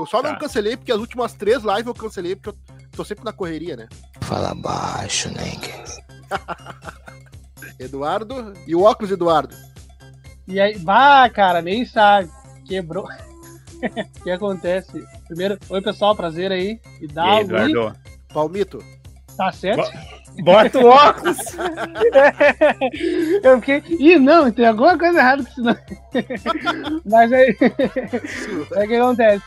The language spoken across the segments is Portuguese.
Eu só não Tá. cancelei porque as últimas três lives eu cancelei porque eu tô sempre na correria, né? Fala baixo, né? Eduardo e o óculos Eduardo. E aí, bah, cara, nem sabe. Quebrou. O que acontece? Primeiro, oi pessoal, prazer aí. E E dá aí, Ih, Eduardo? Palmito. Tá certo? Bota o óculos! Eu fiquei. Ih, não, tem alguma coisa errada com isso não. Mas aí. É o que acontece.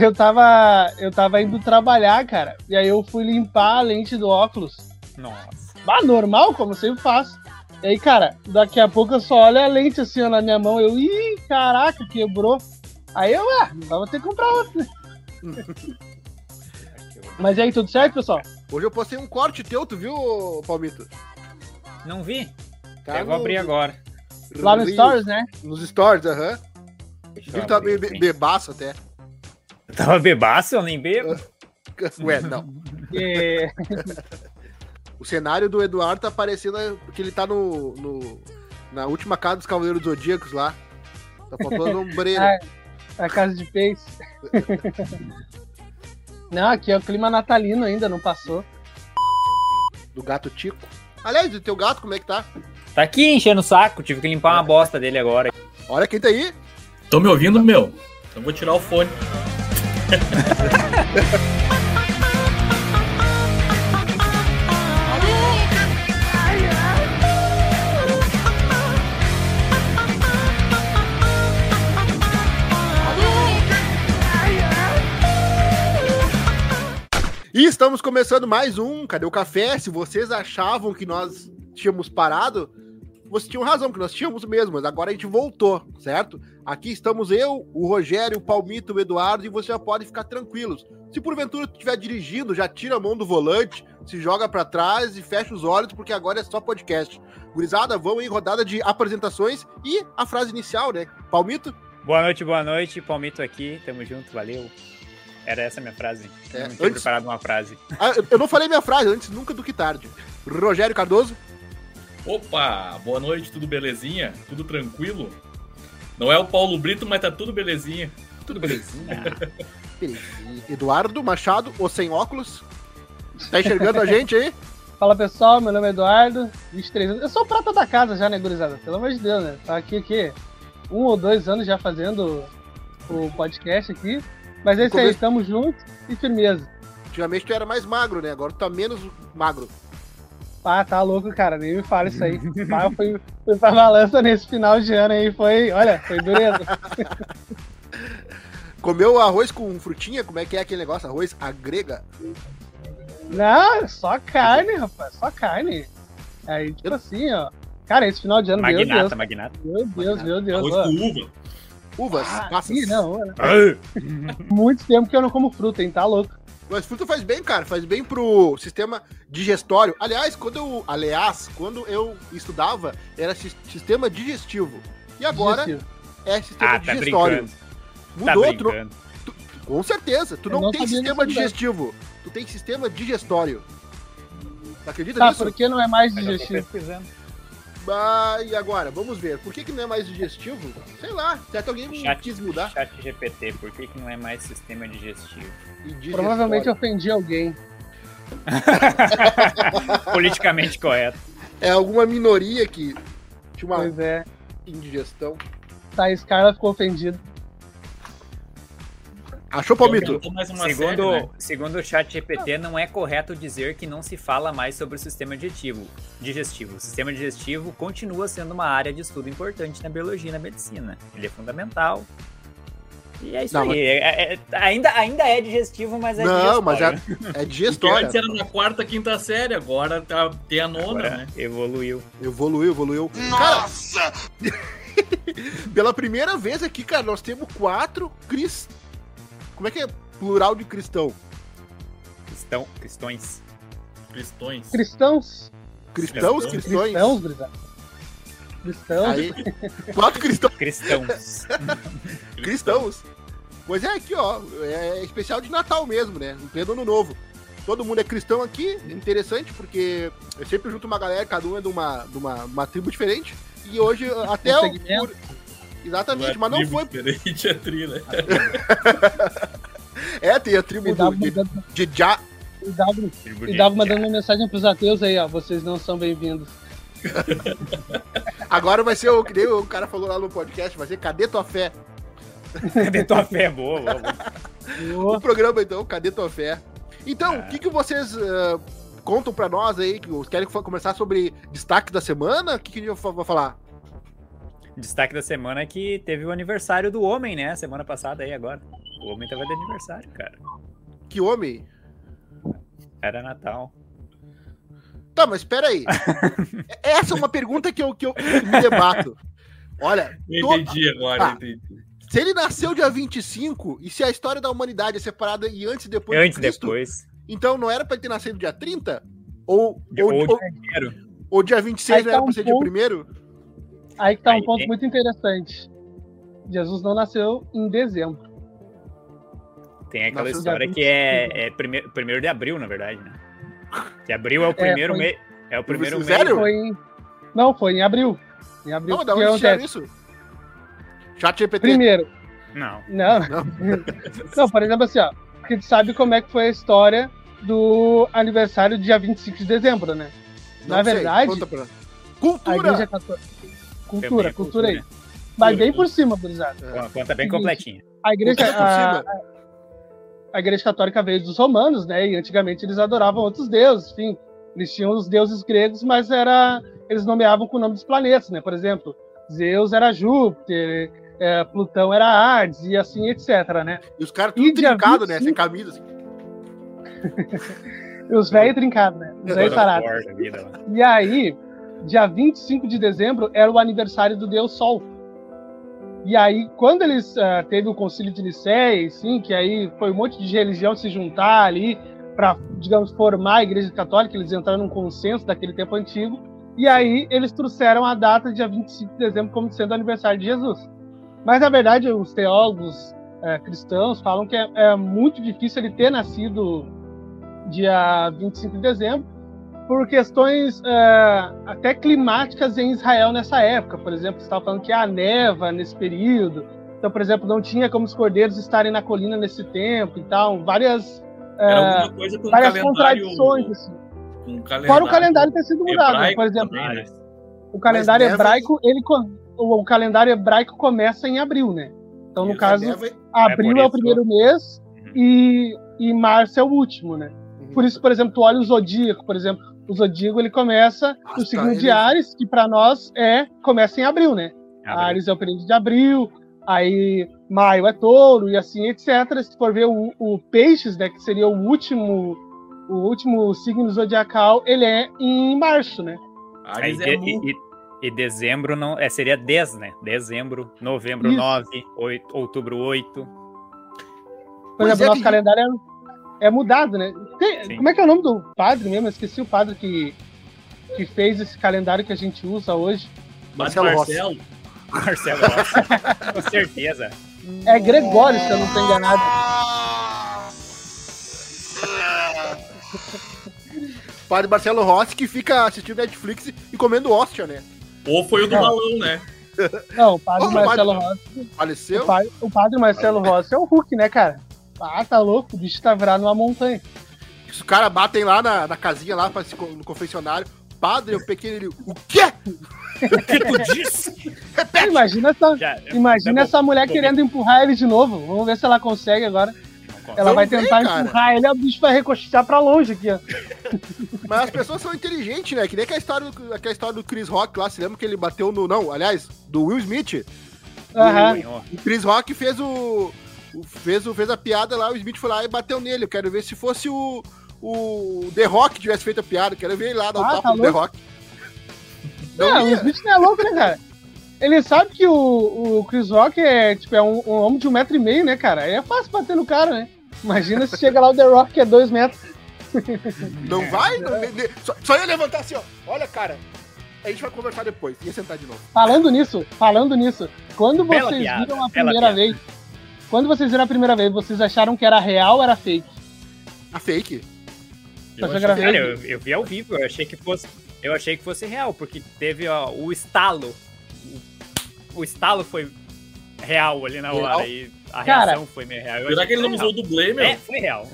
Eu tava, eu tava indo trabalhar, cara. E aí eu fui limpar a lente do óculos. Nossa. Bah, normal, como eu sempre faço. E aí, cara, daqui a pouco eu só olho a lente assim ó, na minha mão. Eu, ih, caraca, quebrou. Aí eu, ah, vou ter que comprar outra. Mas e aí, tudo certo, pessoal? Hoje eu postei um corte teu, tu viu, Palmito? Não vi? Tá eu vou abrir agora. Lá no Reels, Stories, né? Nos stories, aham. Vi eu que tá abrir meio bebaço até. Eu tava bebaço, eu nem bebo. Ué, não. E- O cenário do Eduardo tá parecendo que ele tá no, no- na última casa dos Cavaleiros Zodíacos lá. Tá faltando ombreiras. Ah, a casa de peixe. Não, aqui é o clima natalino ainda, não passou. do gato Tico. Aliás, o teu gato, como é que tá? Tá aqui enchendo o saco, tive que limpar uma bosta dele agora. Olha quem tá aí. Estão me ouvindo, meu? Então vou tirar o fone. E estamos começando mais um Cadê o Café? Se vocês achavam que nós tínhamos parado, vocês tinham razão, que nós tínhamos mesmo, mas agora a gente voltou, certo? Aqui estamos eu, o Rogério, o Palmito, o Eduardo, e vocês já podem ficar tranquilos. Se porventura tu estiver dirigindo, já tira a mão do volante, se joga pra trás e fecha os olhos, porque agora é só podcast. Gurizada, vamos em rodada de apresentações e a frase inicial, né? Palmito? Boa noite, boa noite. Palmito aqui, tamo junto, valeu. Era essa a minha frase. É, não tinha antes- preparado uma frase. Ah, eu- eu não falei minha frase antes, nunca do que tarde. Rogério Cardoso? Opa, boa noite, tudo belezinha? Tudo tranquilo? Não é o Paulo Brito, mas tá tudo belezinha. Tudo belezinha. Belezinha. Eduardo Machado, o sem óculos. Tá enxergando a gente aí? Fala pessoal, meu nome é Eduardo, 23 anos. Eu sou o prata da casa já, né, gurizada? Pelo amor de Deus, né? Tá aqui, aqui, um ou dois anos já fazendo o podcast aqui. Mas é isso aí, Começo- tamo junto e firmeza. Antigamente tu era mais magro, né? Agora tu tá menos magro. Ah, tá louco, cara, nem me fala isso aí. Ah, eu fui, fui pra balança nesse final de ano aí, foi, olha, foi dureza. Comeu arroz com frutinha? Como é que é aquele negócio? Arroz agrega? Não, só carne, rapaz, só carne. Aí, tipo assim, ó. Cara, esse final de ano, meu Deus, magnata, magnata. meu Deus, meu Deus. Arroz ó. com uva. Uvas, Ah, passas. ih, não, não. muito tempo que eu não como fruta, hein, tá louco. Mas fruta faz bem, cara. Faz bem pro sistema digestório. Aliás, quando eu. Aliás, quando eu estudava, era sis- sistema digestivo. E agora Digestivo. é sistema Ah, tá digestório. brincando. Tá Mudou, tu brincando. com certeza. Tu não, não tem sistema digestivo. Tu tem sistema digestório. Tu acredita Tá, nisso? por que não é mais Mas eu tô digestivo? Ah, e agora? Vamos ver. Por que, que não é mais digestivo? Sei lá. Certo alguém Chat, quis mudar. chat GPT, por que, que não é mais sistema digestivo? E. Provavelmente ofendi alguém. Politicamente correto. É alguma minoria que tinha uma Pois é. indigestão. Tá, esse cara ficou ofendido. Achou, Palmito? Segundo, série, né? segundo o chat GPT, não é correto dizer que não se fala mais sobre o sistema digestivo. digestivo. O sistema digestivo continua sendo uma área de estudo importante na biologia e na medicina. Ele é fundamental. E é isso Não, aí. É- é- ainda, ainda é digestivo, mas é Não, mas é, digestório. é Porque digestória. antes era na quarta, quinta série, agora tá, tem a nona, Agora né? evoluiu. Evoluiu, evoluiu. Nossa! pela primeira vez aqui, cara, nós temos quatro cris. Como é que é plural de cristão? Cristão, cristões. Cristões. Cristãos? Cristãos, Cristão. cristões? Cristãos, Brisa. Cristãos. Aí, quatro cristãos. Cristãos. cristãos. Pois é, aqui, ó. É especial de Natal mesmo, né? Em pleno ano novo. Todo mundo é cristão aqui, interessante, porque eu sempre junto uma galera, cada um é de uma, de uma, uma tribo diferente. E hoje, até Um o. por- Exatamente, mas não foi Diferente a tri, né? É, tem a tribo do, de, de Já. e dava, Tribo e mandando uma mensagem pros ateus aí, ó. Vocês não são bem-vindos. Agora vai ser o que nem o cara falou lá no podcast, vai ser Cadê Tua Fé? Cadê tua fé? Boa, boa, boa. O programa, então, Cadê Tua Fé? Então, É. o que, que vocês ah, contam pra nós aí? Que querem começar sobre destaque da semana? O que, que a gente vai falar? Destaque da semana é que teve o aniversário do homem, né? Semana passada aí agora. O homem tava de aniversário, cara. Que homem? Era Natal. Tá, mas espera aí. Essa é uma pergunta que eu, que eu me debato. Olha, Eu to- entendi agora, Ah. entendi. se ele nasceu dia 25 e se a história da humanidade é separada e antes e depois Antes de e Cristo, depois. então não era pra ele ter nascido dia 30? Ou, De- ou, ou ou, de primeiro. ou dia 26 Aí não era tá pra um ser dia ponto. primeiro? Aí que tá Aí um ponto tem- muito interessante. Jesus não nasceu em dezembro. Tem aquela Nossa, história que é, é primeiro, primeiro de abril, na verdade, né? Que abril é o primeiro foi- mês. É o primeiro mês. Sério? Foi em... Não, foi em abril. Em abril. Não, da onde acontece? isso? Chat GPT. Primeiro, Não. não. Não. Não, por exemplo, assim, ó. Porque tu sabe como é que foi a história do aniversário dia 25 de dezembro, né? Não Na sei, verdade, pra- A Cultura! católica. Cultura, é cultura aí. cultura. Mas bem por cima, gurizada. Conta- Conta bem completinha. A igreja, Cultura por a, cima. A igreja católica veio dos romanos, né? E antigamente eles adoravam outros deuses, enfim. Eles tinham os deuses gregos, mas era eles nomeavam com o nome dos planetas, né? Por exemplo, Zeus era Júpiter, é, Plutão era Hades e assim, etc, né? E os caras E tudo trincado, né? 25? Sem camisa. Assim. E os velhos trincados, né? Os velhos vida lá. E aí, dia 25 de dezembro era o aniversário do Deus Sol. E aí, quando eles ah, teve o concílio de Nicéia, sim, que aí foi um monte de religião se juntar ali para, digamos, formar a Igreja Católica, eles entraram num consenso daquele tempo antigo. E aí eles trouxeram a data dia 25 de dezembro como sendo o aniversário de Jesus. Mas na verdade, os teólogos eh, cristãos falam que é, é muito difícil ele ter nascido dia 25 de dezembro por questões é, até climáticas em Israel nessa época. Por exemplo, você estava falando que há neva nesse período. Então, por exemplo, não tinha como os cordeiros estarem na colina nesse tempo e tal. Várias, Era é, várias contradições. Assim. Calendário. Fora o calendário ter sido mudado. né? Por exemplo, também, né? o calendário neva- hebraico, ele, o, o calendário hebraico começa em abril, né? Então, no Isso, caso, Neva- abril por é, o primeiro mês Uhum. e, e março é o último, né? Por isso, por exemplo, tu olha o zodíaco, por exemplo, o zodíaco ele começa Nossa, no signo ele- de Ares, que para nós é começa em abril, né? Abril. Ares é o período de abril, aí maio é touro e assim, etc. Se for ver o, o peixes, né, que seria o último o último signo zodiacal, ele é em março, né? Ares é mu. e, e- dezembro não, é, seria 10, né? Dezembro, novembro Isso. 9, oito- outubro 8. Por Pois exemplo, é, o nosso que- calendário é, é mudado, né? Tem- como é que é o nome do padre mesmo? Eu esqueci o padre que, que fez esse calendário que a gente usa hoje. Mas Marcelo Rossi. Marcelo, Marcelo Rossi. Com certeza. É Gregório, se eu não estou enganado. Padre Marcelo Rossi que fica assistindo Netflix e comendo hóstia, né? ou foi o do É. balão, né? Não, o padre Ô, Marcelo padre- Rossi. Faleceu? O padre, o padre Marcelo Rossi é o Hulk, né, cara? Ah, tá louco, o bicho tá virado numa montanha. Os caras batem lá na, na casinha, lá pra no confessionário. Padre, o pequeno, ele, o quê? O que tu disse? Imagina essa, Já- imagina tá bom, essa mulher bom, querendo empurrar ele de novo. Vamos ver se ela consegue agora. Ela Vamos vai ver, tentar cara. empurrar ele, o bicho vai recostear pra longe aqui, ó. Mas as pessoas são inteligentes, né? Que nem aquela história, do, aquela história do Chris Rock lá, se lembra que ele bateu no. Não, aliás, do Will Smith. Aham. Ganhou. O Chris Rock fez o. o- fez, o, fez a piada lá, o Smith foi lá e bateu nele. Eu quero ver se fosse o. O The Rock tivesse feito a piada. Quero ver ele lá dar o Ah, tapa tá no The. Rock. Não Não, o. Smith não é louco, né, cara? Ele sabe que o, o Chris Rock é, tipo, é um, um homem de um metro e meio, né, cara? Aí é fácil bater no cara, né? Imagina se chega lá o The Rock, que é dois metros. Não vai? Não, só, só ia levantar assim, ó. Olha, cara. A gente vai conversar depois. Ia sentar de novo. Falando nisso, falando nisso, quando Bela vocês piada, viram a primeira piada. vez, quando vocês viram a primeira vez, vocês acharam que era real ou era fake? A fake. Eu achei. Cara, eu, eu vi ao vivo, eu achei que fosse. Eu achei que fosse real, porque teve ó, o estalo. O, o estalo foi real ali na Real? hora. E A Cara, reação foi meio real. Eu Será que ele não usou o real. dublê, meu? É, foi real.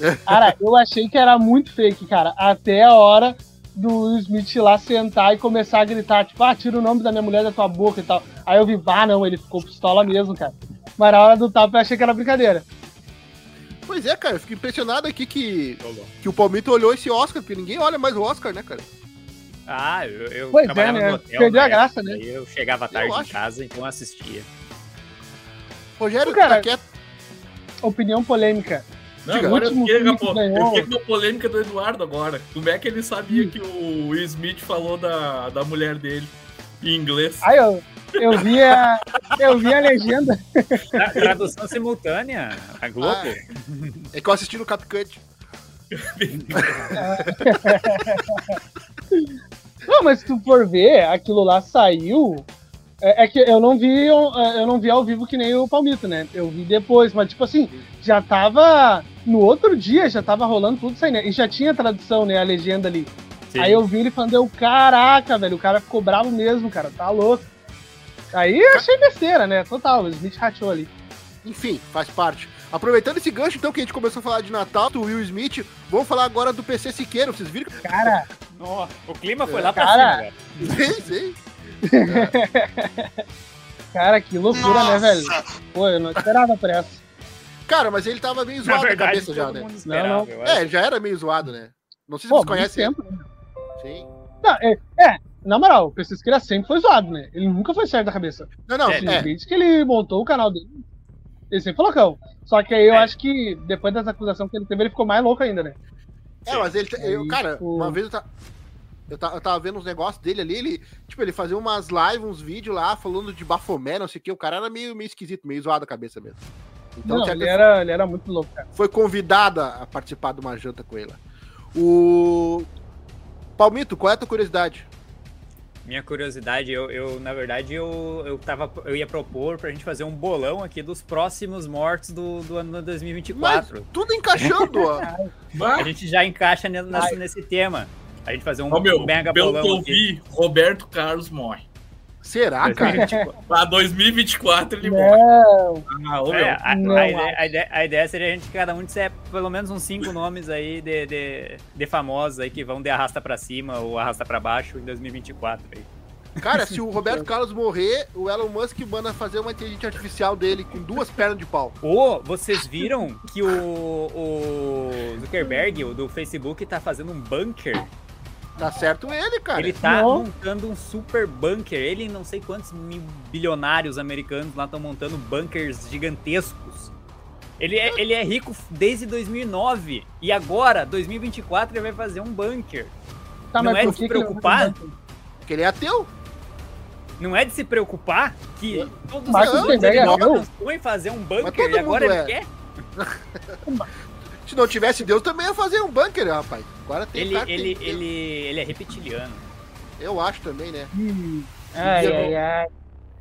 Cara, eu achei que era muito fake, cara. Até a hora do Will Smith ir lá sentar e começar a gritar, tipo, ah, tira o nome da minha mulher da tua boca e tal. Aí eu vi, ah, não, ele ficou pistola mesmo, cara. Mas na hora do tapa eu achei que era brincadeira. Pois é, cara, eu fico impressionado aqui que, que o Palmito olhou esse Oscar, porque ninguém olha mais o Oscar, né, cara? Ah, eu, eu Pois é, trabalhava né? no hotel. Perdeu a graça, época, né? e Eu chegava tarde em acho. casa, então eu assistia. Rogério, Cara, tá quieto. Opinião polêmica. Não, Diga. agora eu Último fiquei, pô, eu fiquei com uma polêmica do Eduardo agora. Como é que ele sabia que o Will Smith falou da, da mulher dele em inglês? Aí eu, eu vi a. Eu vi a legenda. Tra- Tradução simultânea, a Globo. Ah, É que eu assisti no CapCut. Não, mas se tu for ver, aquilo lá saiu. É, é que eu não vi eu, eu não vi ao vivo que nem o Palmito, né? Eu vi depois, mas tipo assim, já tava. No outro dia já tava rolando tudo isso aí, né? E já tinha tradução, né? A legenda ali. Sim. Aí eu vi ele falando, eu, caraca, velho, o cara ficou bravo mesmo, cara, tá louco. Aí eu achei besteira, né? Total, o Smith rachou ali. Enfim, faz parte. Aproveitando esse gancho, então, que a gente começou a falar de Natal, do Will Smith, vamos falar agora do PC Siqueira. Vocês viram? Cara, Nossa, o clima foi lá pra Cara. cima, velho. Sim, sim. cara, que loucura, né, velho? Pô, eu não esperava por essa. Cara, mas ele tava meio Na zoado a verdade, cabeça já, né? Não, não. É, ele já era meio zoado, né? Não sei se Pô, vocês conhecem tempo. né? Sim. Não, é, é, na moral, o PC Siqueira sempre foi zoado, né? Ele nunca foi certo da cabeça. Não, não, É. Desde que ele montou o canal dele, ele sempre foi loucão. Só que aí eu É. acho que depois dessa acusação que ele teve, ele ficou mais louco ainda, né? É, mas ele. Eu, Aí, cara, tipo- uma vez eu, ta- eu, ta- eu tava vendo uns negócios dele ali, ele. Tipo, ele fazia umas lives, uns vídeos lá, falando de Bafomé, não sei o que. O cara era meio, meio esquisito, meio zoado a cabeça mesmo. Então não, ele era, ele era muito louco, cara. foi convidada a participar de uma janta com ele. O. Palmito, qual é a tua curiosidade? Minha curiosidade, eu, eu, na verdade, eu, eu, tava, eu ia propor pra gente fazer um bolão aqui dos próximos mortos do, do ano 2024. Tudo encaixando, ó. A gente já encaixa ne- nesse, nesse tema. A gente fazer um ó, meu, mega pelo que eu bolão aqui. vi, Roberto Carlos morre. Será, cara? 2024. Pra 2024 ele morre. Não, Ah, ô, meu. É, a, Não a ideia, a, ideia, a ideia seria a gente, cada um disser pelo menos uns cinco nomes aí de, de, de famosos aí que vão de arrasta pra cima ou arrasta pra baixo em 2024. Aí. Cara, se o Roberto Carlos morrer, o Elon Musk manda fazer uma inteligência artificial dele com duas pernas de pau. Ou vocês viram que o, o Zuckerberg, o do Facebook, tá fazendo um bunker? Tá certo ele, cara. Ele tá Não. montando um super bunker. Ele e não sei quantos mil bilionários americanos lá estão montando bunkers gigantescos. Ele é, ele é rico desde 2009. E agora, 2024, ele vai fazer um bunker. tá, Não mas é por de que se que ele preocupar? Porque ele é ateu. Não é de se preocupar que todos os Zuckerberg ele é não ateu? pensou em fazer um bunker e agora mundo ele é. quer? Se não tivesse Deus, também ia fazer um bunker, rapaz. Agora tem Ele, ele, tem- ele, ele é reptiliano. Eu acho também, né? Hum. Ai, ai, ai.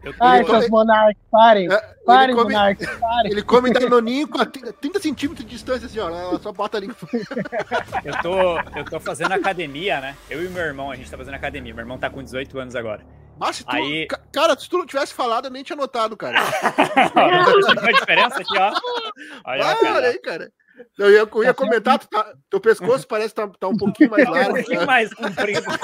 Eu Ai, Ele seus monarcas, parem. É, Parem, ele come, monarcas, parem. ele come danoninho com a 30 centímetros de distância, assim, ó. Ela só bota ali. eu, tô, eu tô fazendo academia, né? Eu e meu irmão, a gente tá fazendo academia. Meu irmão tá com 18 anos agora. Mas se tu, Aí- ca- Cara, se tu não tivesse falado, eu nem tinha notado, cara. Ó, a diferença aqui, ó. Olha, cara. olha aí, cara. Eu ia, eu ia comentar, tu tá- teu pescoço parece que tá, tá um pouquinho mais Um largo. pouquinho né? mais comprido.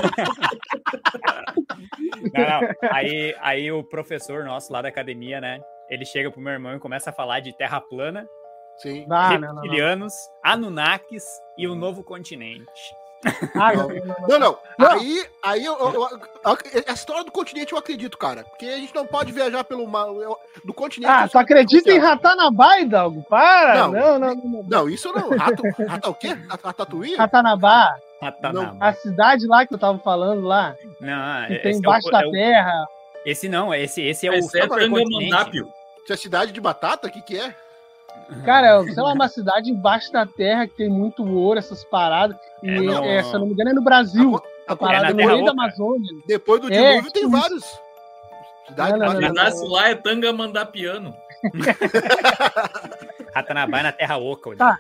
Não, não. Aí, aí o professor nosso lá da academia, né? Ele chega pro meu irmão e começa a falar de terra plana, Sim. Ah, não, não, não. reptilianos, Anunnakis e o novo continente. Ah, não, não, não. Aí, aí eu, eu- eu- a história do continente eu acredito, cara. Porque a gente não pode viajar pelo mar. eu- do continente. Ah, tu só- acredita em Ratanabá, Hidalgo? Para! Não. Não, não, não. não. Não, isso não. Rato, rato é o quê? Ratatouille? Ratanabá, Ratanabá. a cidade lá que eu tava falando lá, Não, que esse tem é o- embaixo é da o- terra. Esse não, esse, esse é o Esse é supercontinente. Tangamandápio. Isso é cidade de batata? O que, que é? Cara, sei lá, uma cidade embaixo da terra que tem muito ouro, essas paradas. E, É, não. é, se eu não me engano, é no Brasil. Aco- A parada na no meio da. Amazônia. Depois do É, dilúvio tem isso. vários. Cidade Não, não, não, nasce lá é Tangamandapiano. Ratanabá é na Terra Oca. Tá.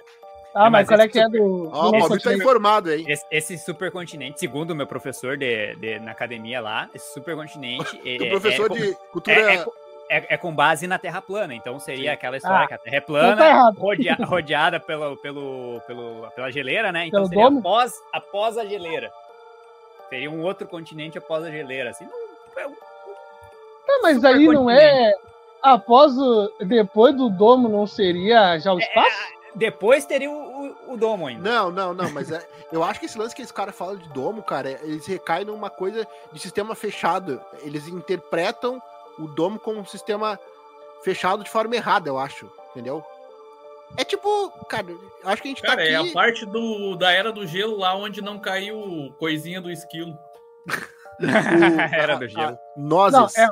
Ah, Não, mas mas qual é que é do. Ó, o Palmito tá informado, hein? Esse, esse supercontinente, segundo o meu professor de, de- na academia lá, esse supercontinente é, O é- professor é, de cultura. É- é- é, é com base na Terra plana, então seria aquela história Ah, que a Terra é tá plana, rodea- rodeada pelo, pelo, pelo, pela geleira, né? Então Pelo seria domo? após, após a geleira. Seria um outro continente após a geleira. Assim, não, é um- Tá, mas aí não é. Após o. Depois do domo não seria já o É, espaço? depois teria o, o, o domo ainda. Não, não, não, mas é, eu acho que esse lance que esse cara fala de domo, cara, é- eles recaem numa coisa de sistema fechado. Eles interpretam o domo como um sistema fechado de forma errada, eu acho, entendeu? É tipo, cara, eu acho que a gente Cara, tá é aqui... a parte do, da era do gelo lá onde não caiu coisinha do esquilo. o- Era do gelo. a- Nozes. Não, é-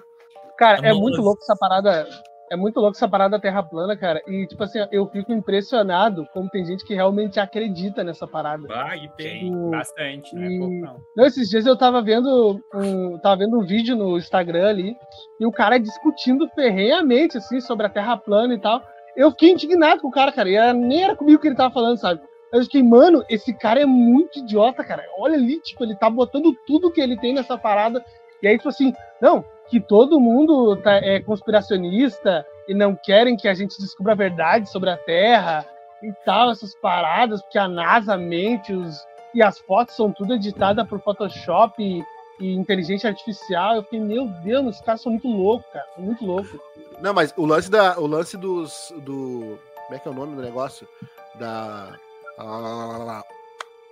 Cara, é Nossa. muito louco essa parada. É muito louco essa parada da Terra plana, cara. E, tipo assim, eu fico impressionado como tem gente que realmente acredita nessa parada. Ah, e tem. Tem o- bastante, não é e- pouco não. Não, esses dias eu tava vendo um, tava vendo um vídeo no Instagram ali, e o cara discutindo ferrenhamente, assim, sobre a Terra plana e tal. Eu fiquei indignado com o cara, cara. E era- nem era comigo que ele tava falando, sabe? Eu fiquei, mano, esse cara é muito idiota, cara. Olha ali, tipo, ele tá botando tudo que ele tem nessa parada. E aí, tipo assim, não, que todo mundo tá, é conspiracionista e não querem que a gente descubra a verdade sobre a Terra e tal, essas paradas, porque a NASA mente, os, e as fotos são tudo editadas por Photoshop e, e inteligência artificial. Eu fiquei, meu Deus, esses caras são muito loucos, cara. São muito loucos. Não, mas o lance da, o lance dos, do, como é que é o nome do negócio? Da, ah,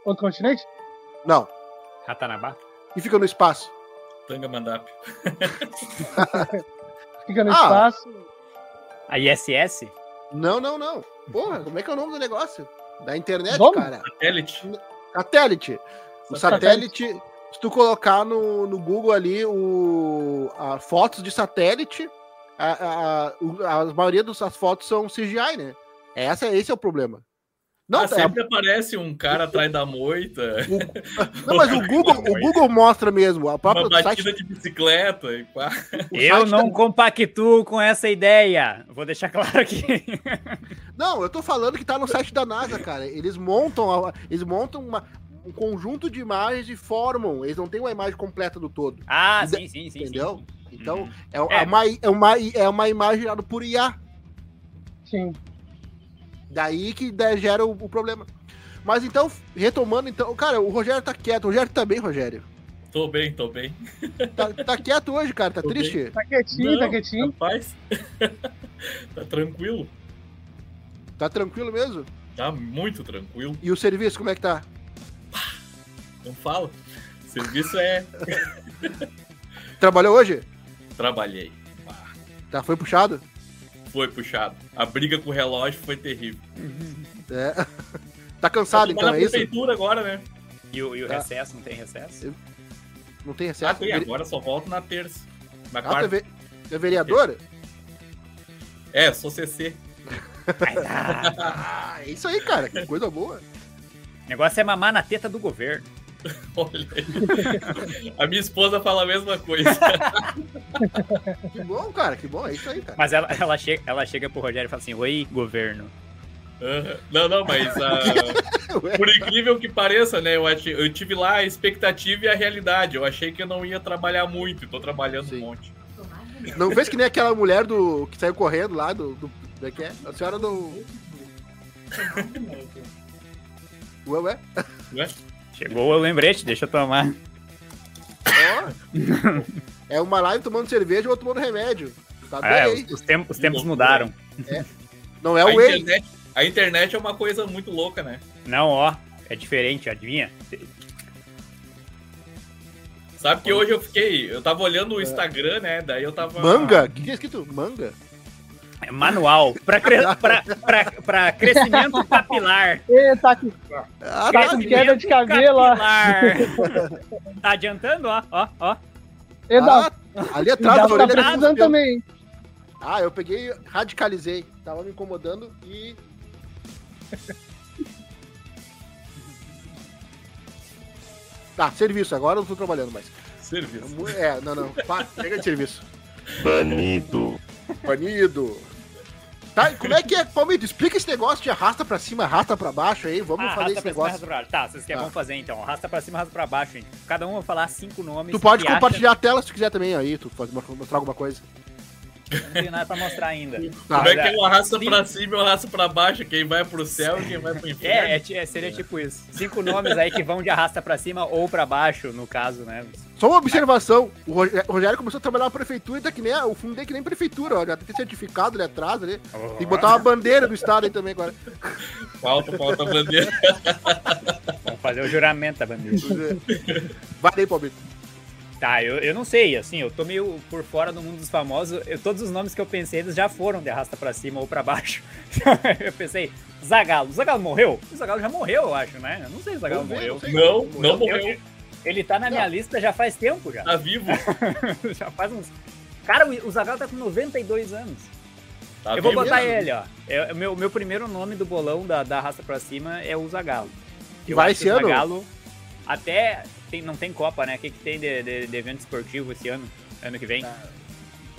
Outro continente? não, Ratanabá? que fica no espaço. Tanga Mandap. Fica no Ah. espaço. A ISS? Não, não, não. Porra, como é que é o nome do negócio? Da internet, cara. Satélite. Satélite. O Satélite. satélite, se tu colocar no, no Google ali o, a, fotos de satélite, a, a, o- a, maioria das fotos são CGI, né? Essa, esse é o problema. Não, ah, é- sempre aparece um cara atrás da moita, não, mas o Google, o Google mostra mesmo. A uma própria batida site, de bicicleta e pá. o Eu não da- compactuo com essa ideia. Vou deixar claro aqui. Não, eu tô falando que tá no site da NASA, cara. Eles montam, eles montam uma- um conjunto de imagens e formam. Eles não têm uma imagem completa do todo. Ah, Ida- sim, sim, sim. entendeu? sim. Então, Uhum. é, É. é uma, é, uma, é uma imagem gerada por IA. Sim. Daí que gera o, o problema. Mas então, retomando, então, cara, o Rogério tá quieto. O Rogério tá bem, Rogério. Tô bem, tô bem. Tá, tá quieto hoje, cara. Tá Tô triste? Tá quietinho, Não, tá quietinho. Rapaz, tá tranquilo. Tá tranquilo mesmo? Tá muito tranquilo. E o serviço, como é que tá? Não fala. Serviço é. Trabalhou hoje? Trabalhei. Tá, foi puxado? Foi puxado. A briga com o relógio foi terrível. É. Tá cansado, Vou então, é isso? prefeitura agora, né? E o, e o Tá. recesso, não tem recesso? Não tem Ah, recesso? tem, Vere- agora só volto na terça. Na Ah, é, quarta. ve- é vereador? É, sou CC. Ah, Ah, é isso aí, cara. Que coisa boa. o negócio é mamar na teta do governo. Olha aí. A minha esposa fala a mesma coisa. Que bom, cara. Que bom. É isso aí, cara. Mas ela, ela, chega, ela chega pro Rogério e fala assim: Oi, governo. Aham. Não, não, mas Ué, por incrível que pareça, né? Eu, ach- eu tive lá a expectativa e a realidade. Eu achei que eu não ia trabalhar muito e tô trabalhando Sim. um monte. Não fez que nem aquela mulher do que saiu correndo lá do. do como é que é? A senhora do. Ué, ué. Ué? Chegou o lembrete, deixa eu tomar. Ó. É uma live tomando cerveja e outra tomando remédio. Tá bem É, aí. os, os tempos, os tempos mudaram. Não é a, o internet, a internet é uma coisa muito louca, né? Não, ó, é diferente, adivinha? Sabe que hoje eu fiquei. Eu tava olhando o Instagram, né? Daí eu tava. Manga? O que, que é escrito? Manga? É manual. Pra, cre pra, pra, pra crescimento capilar. Eita, que Ah, Tá tá. com queda de cabelo, ó. Capilar. tá adiantando, ó, ó, ó. E dá, Ah, ali atrás da tá orelha. precisando também. Ah, eu peguei, radicalizei. Tava me incomodando e. Tá, serviço. Agora eu não tô trabalhando mais. Serviço. É, não, não. Pá, chega de serviço. Banido. Banido. Tá, e como é que é, Palmito? Explica esse negócio de arrasta pra cima, arrasta pra baixo aí. Vamos Ah, fazer esse cima, negócio. baixo. Tá, vocês querem Tá. fazer então. Arrasta pra cima, arrasta pra baixo, hein? Cada um vai falar cinco nomes. Tu pode que acha- compartilhar a tela se tu quiser também aí, tu pode mostrar alguma coisa. Eu não tenho nada pra mostrar ainda. Tá, Como é que é um arrasta sim. pra cima e um arrasta pra baixo? Quem vai pro céu e quem vai pro inferno? É, é, é, seria tipo isso. Cinco nomes aí que vão de arrasta pra cima ou pra baixo, no caso, né? Só uma observação. O Rogé- o Rogério começou a trabalhar na prefeitura e tá que nem. a- O fundo dele que nem prefeitura, ó. Já tem certificado ali atrás ali. Tem que botar uma bandeira do estado aí também agora. Falta, falta a bandeira. Vamos fazer o juramento da bandeira. Vai daí, Palmito. Tá, eu, eu não sei, assim, eu tô meio por fora do mundo dos famosos. Eu, todos os nomes que eu pensei, eles já foram de arrasta pra cima ou pra baixo. eu pensei, Zagalo. Zagalo morreu? O Zagalo já morreu, eu acho, né? Eu não sei se o Zagalo Não sei, morreu. não sei. Não, não Eu- morreu. eu- ele tá na minha Não. lista já faz tempo já. Tá vivo. já faz uns. Cara, o o Zagalo tá com 92 anos. Tá eu vou vivo. botar mesmo? ele, ó. É, o meu, meu primeiro nome do bolão da, da raça pra cima é o Zagalo. Eu Vai esse ano? Zagalo até tem, não tem Copa, né? O que, que tem de, de- de evento esportivo esse ano? Ano que vem?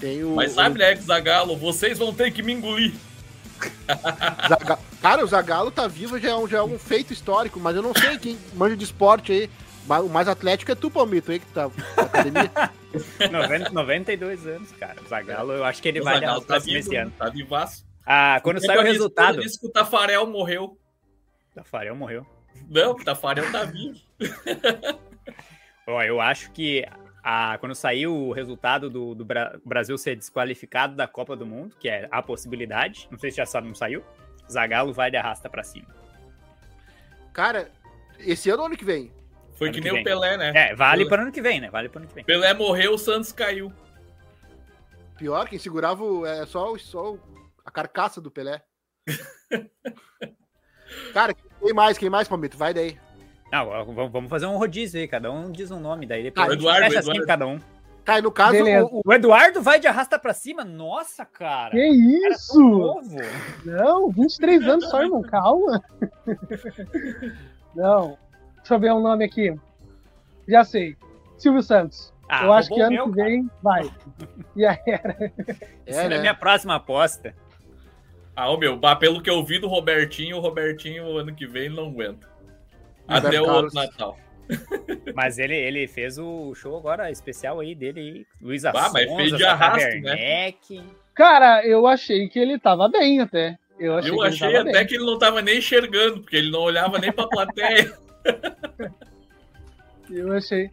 Tem o. Mas sabe, né, Zagalo, vocês vão ter que me engolir. o Zaga- Cara, o Zagalo tá vivo já é, um, já é um feito histórico, mas eu não sei quem manja de esporte aí. Mas O mais atlético é tu, Palmito, aí que tá na academia. 90, 92 anos, cara. O Zagalo, eu acho que ele O vai Zagalo tá cima esse vivo, ano. tá vivaço. Ah, quando sai o resultado. disse que o Tafarel morreu. Tafarel morreu. Não, o Tafarel tá vivo. Ó, eu acho que a, quando saiu o resultado do, do Bra- Brasil ser desqualificado da Copa do Mundo, que é a possibilidade, não sei se já sabe, não saiu, Zagalo vai de arrasta pra cima. Cara, esse ano ou ano que vem? Foi Ano que que nem vem. o Pelé, né? É, vale Pelé. para ano que vem, né? Vale para ano que vem. Pelé morreu, o Santos caiu. Pior, quem segurava o- é só, o- só a carcaça do Pelé. Cara, quem mais? Quem mais, Palmito? Vai daí. Não, vamos fazer um rodízio aí, cada um diz um nome, daí depois Ah, Eduardo, assim Eduardo. cada um. Tá, e no caso, o, o- Eduardo vai de arrasta pra cima? Nossa, cara! Que Cara tão isso? novo. Não, 23 anos só, irmão, calma. Não, deixa eu ver um nome aqui. Já sei. Silvio Santos. Ah, eu acho que ano meu, que vem vai. E aí era. Essa é, é né? a minha próxima aposta. Ah, ô meu, pelo que eu vi do Robertinho, o Robertinho ano que vem não aguenta. Até o outro Natal. Mas ele, ele fez o show agora especial aí dele aí. Luiz Bah, Assonza, mas fez de arrasto, né? Cara, eu achei que ele tava bem até. Eu achei, Eu achei até bem. que ele não tava nem enxergando, porque ele não olhava nem pra plateia. Eu achei.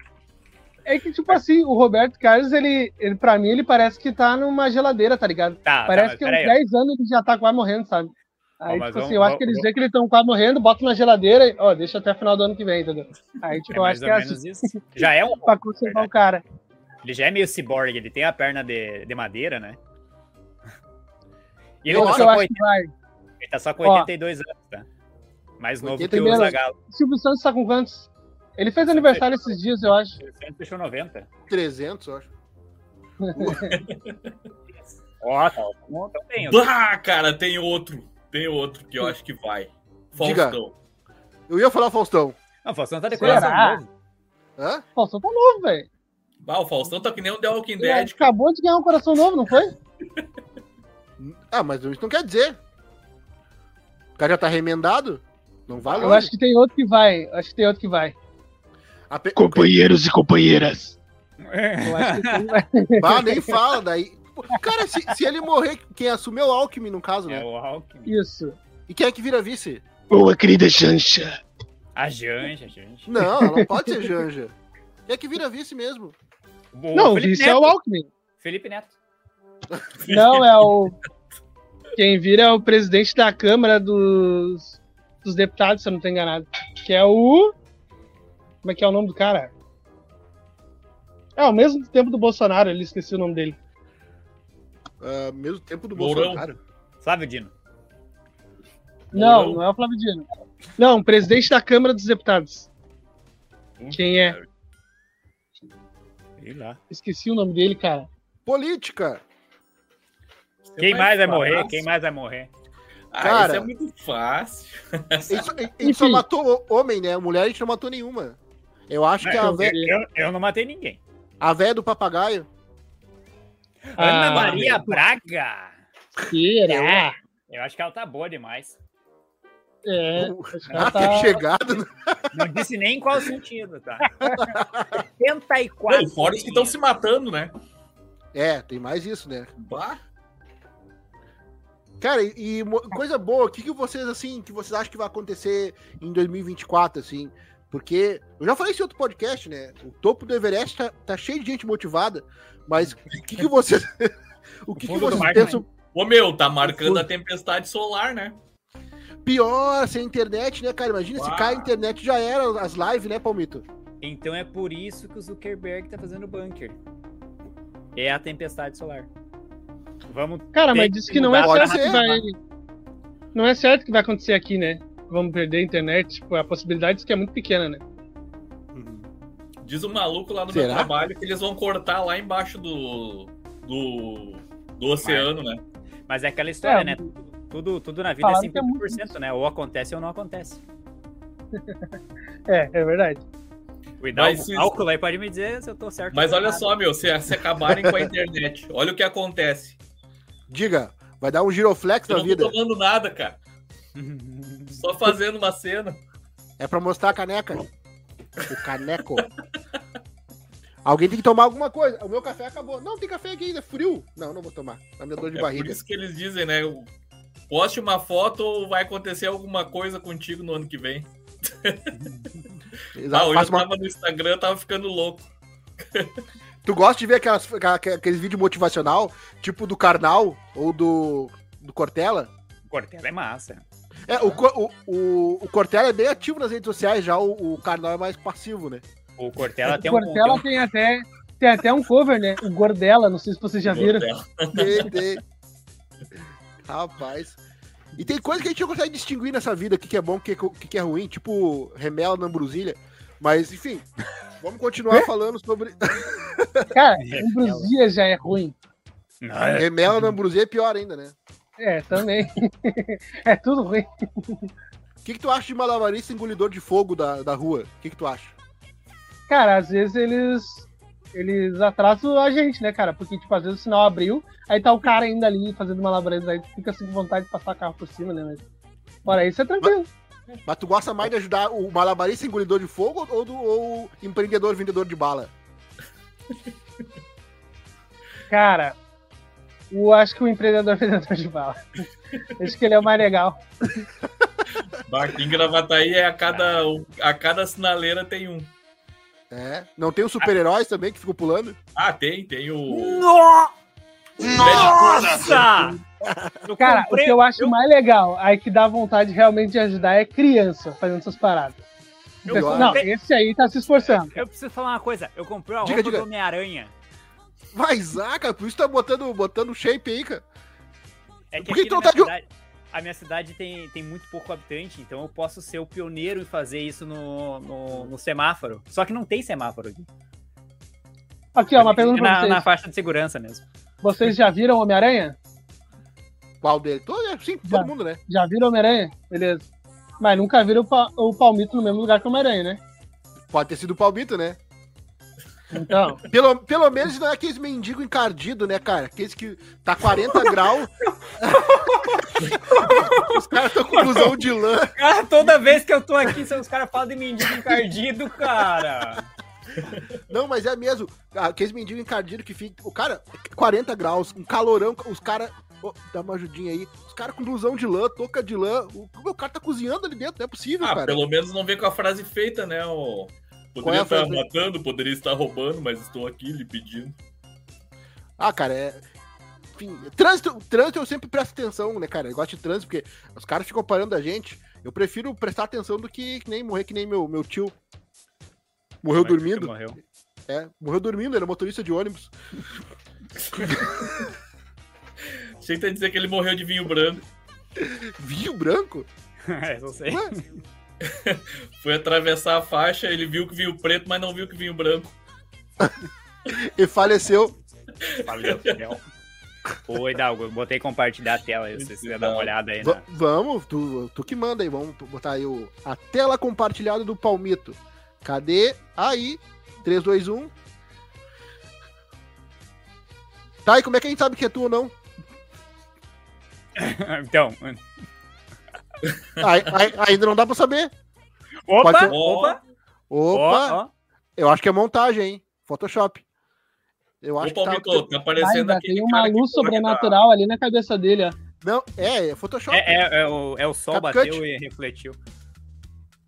É que, tipo assim, o Roberto Carlos, ele, ele, pra mim, ele parece que tá numa geladeira, tá ligado? Tá, parece tá, que uns peraí, 10 anos ele já tá quase morrendo, sabe? Aí, Ó, mas tipo vamos- assim, eu acho que vamos- eles veem que eles estão quase morrendo, botam na geladeira e, ó, deixa até final do ano que vem, entendeu? Aí, tipo, É eu acho que é assim, isso. Já é um. pra conservar o cara. Ele já é meio ciborgue, ele tem a perna de, de madeira, né? E ele, Eu, tá eu só, com, acho 80 que vai. ele tá só com Ó. 82 anos, tá? Mais novo que 82 o Zagalo. O Silvio Santos tá com quantos? Ele fez aniversário esses dias, eu acho. Ele fechou 90. 300, eu acho. Ó, tá. Então tem. Bah, cara, tem outro. Tem outro que eu acho que vai. Diga. Faustão. Eu ia falar Faustão. Não, o Faustão tá de Será? coração novo. Hã? Faustão tá novo, velho. Bah, o Faustão tá que nem o The Walking Ele Dead. acabou de ganhar um coração novo, não foi? Ah, mas isso não quer dizer. O cara já tá remendado? Não vai Eu acho que tem outro que vai. Eu acho que tem outro que vai. Pe- Companheiros e companheiras. Eu acho que tem. Bah, nem fala daí. Pô, Cara, se, se ele morrer, quem assume é o Alckmin, no caso, É né? o Alckmin. Isso. E quem é que vira vice? Boa, querida Jancha. A Janja, gente. Não, ela não pode ser Janja. Quem é que vira vice mesmo? O Não, o Felipe vice Neto. é o Alckmin. Felipe Neto. Não, é o. Quem vira é o presidente da Câmara dos, dos Deputados, se eu não tô enganado. Que é o. Como é que é o nome do cara? É, ao mesmo tempo do Bolsonaro, ele esqueci o nome dele. Ah, mesmo tempo do Mourão. Bolsonaro. Flávio Dino. Não, Mourão. não é o Flávio Dino. Não, presidente da Câmara dos Deputados. Quem é? Sei lá. Esqueci o nome dele, cara. Política. Quem mais vai morrer? Quem mais vai morrer? Ah, Cara. isso é muito fácil. A gente só, a gente só Enfim. matou homem, né? Mulher a gente não matou nenhuma. Eu acho que a Eu, vé- eu, eu não matei ninguém. a véia do papagaio. Ana Ah, Maria Braga. Será? Eu acho que ela tá boa demais. É, que ela Ah, tá- chegado. né? Não disse nem em qual sentido, tá? 74. Não, fora os que estão se matando, né? É, tem mais isso, né? Bah, Cara, e, e coisa boa, o que, que vocês, assim, que vocês acham que vai acontecer em 2024, assim? Porque, eu já falei isso em outro podcast, né? O topo do Everest tá, tá cheio de gente motivada, mas o que, que vocês... o que, que fundo do vocês mar pensam Ô meu, tá marcando a tempestade solar, né? pior sem internet, né, cara? Imagina, se Uau. cai a internet, já era as lives, né, Palmito? Então é por isso que o Zuckerberg tá fazendo bunker. É a tempestade solar. Vamos. Cara, mas que diz que não é certo que vai. Não é certo que vai acontecer aqui, né? Vamos perder a internet. Tipo, a possibilidade diz que é muito pequena, né? Diz um maluco lá no Será? meu trabalho que eles vão cortar lá embaixo do. do. do oceano, né? Mas é aquela história, É, né? Tudo, tudo na vida é falaram que é 50%, né? Ou acontece ou não acontece. É, é verdade. Cuidado, Mas o se- cálculo aí pode me dizer se eu tô certo. Mas olha errado. só, meu, se, se acabarem com a internet, olha o que acontece. Diga, vai dar um giroflex Eu na não tô vida. tomando nada, cara. Só fazendo uma cena. É pra mostrar a caneca. O caneco. Alguém tem que tomar alguma coisa. O meu café acabou. Não, tem café aqui ainda, é frio. Não, não vou tomar. Tá me dor de É por barriga. isso que eles dizem, né? Poste uma foto ou vai acontecer alguma coisa contigo no ano que vem. Exato, Ah, hoje eu uma- tava no Instagram, eu tava ficando louco. Tu gosta de ver aquelas, aquela- aqueles vídeos motivacional, tipo do Karnal ou do, do Cortella? Cortella é massa. É, o, o, o, o Cortella é bem ativo nas redes sociais, já o, o Karnal é mais passivo, né? O Cortella tem o um. Cortella tem um- tem até. Tem até um cover, né? O Gordela, não sei se vocês já viram. Tem, tem. Rapaz. E tem coisa que a gente não consegue distinguir nessa vida, o que, que é bom, o que, que- o que, é ruim, tipo remela na Brusília. Mas, enfim, vamos continuar falando sobre. Cara, ambrosia já é ruim. Ah, remela na Brusília é pior ainda, né? É, também. é tudo ruim. O que, que tu acha de malabarista engolidor de fogo da, da rua? O que, que tu acha? Cara, às vezes eles. Eles atrasam a gente, né, cara? Porque, tipo, às vezes o sinal abriu, aí tá o cara ainda ali fazendo malabarismo, aí fica assim com vontade de passar carro por cima, né? Mas. Fora isso é tranquilo. Mas tu gosta mais de ajudar o malabarista engolidor de fogo ou do ou o empreendedor vendedor de bala? Cara, eu acho que o empreendedor vendedor de bala. acho que ele é o mais legal. Aqui em Gravataí é a cada, a cada sinaleira tem um. É. Não tem os super-heróis também que ficam pulando? Ah, tem, tem o. Nossa! Eu Cara, comprei- o que eu acho eu- mais legal, aí que dá vontade realmente de ajudar é criança fazendo essas paradas. Eu comprei- não, esse aí tá se esforçando. Eu preciso falar uma coisa. Eu comprei a Diga, roupa diga. do Homem-Aranha. Mas, ah, cara, por isso tá botando, botando shape aí, cara. É que Por que aqui tu na não minha tá de- cidade, a minha cidade tem, tem muito pouco habitante, então eu posso ser o pioneiro em fazer isso no, no, no semáforo. Só que não tem semáforo aqui. Aqui, ó, uma pergunta pra na, vocês. na faixa de segurança mesmo. Vocês já viram Homem-Aranha? Qual dele? Todo, é, sim, Já. todo mundo, né? Já viram Homem-Aranha? Beleza. Mas nunca viram o, pa- o Palmito no mesmo lugar que o Homem-Aranha, né? Pode ter sido o palmito, né? Então, Pelo, pelo menos não é aqueles mendigo encardido, né, cara? Aqueles que tá 40 graus. Os caras estão com blusão de lã. Cara, toda vez que eu tô aqui, os caras falam de mendigo encardido, cara. Não, mas é mesmo. Aqueles mendigos encardidos que fica. O cara, 40 graus, um calorão, os caras. Ô, dá uma ajudinha aí. Os caras com blusão de lã, touca de lã. O, o cara tá cozinhando ali dentro, não é possível, Ah, cara. pelo menos não vem com a frase feita, né? O... É Poderia a estar frase? matando, poderia estar roubando, mas estou aqui lhe pedindo. Ah, cara, é. Enfim, trânsito, trânsito eu sempre presto atenção, né, cara? Eu gosto de trânsito porque os caras ficam parando a gente. Eu prefiro prestar atenção do que, que nem morrer que nem meu, meu tio. Morreu Como é dormindo. Morreu. É, morreu dormindo, era motorista de ônibus. Achei que ia dizer que ele morreu de vinho branco. Vinho branco? é, só sei. Foi atravessar a faixa, ele viu que vinho preto, mas não viu que vinho branco. E faleceu. Valeu, Léo. Ô, Hidalgo, eu botei compartilhar a tela aí, se você quiser dar uma olhada aí. Na... vamos, tu, tu que manda aí, vamos botar aí o, a tela compartilhada do Palmito. Cadê? Aí, 3, 2, 1. Tá, e como é que a gente sabe que é tu ou não? Então, Ai- ai- ainda não dá pra saber. Opa, ser- opa, Opa, ó, ó. eu acho que é montagem, hein? Photoshop. Eu acho que tá... Tá aparecendo aquele tem uma luz sobrenatural ali na cabeça dele, ó. Não, é, é Photoshop. É, é, é o, é o sol CapCut. bateu e refletiu.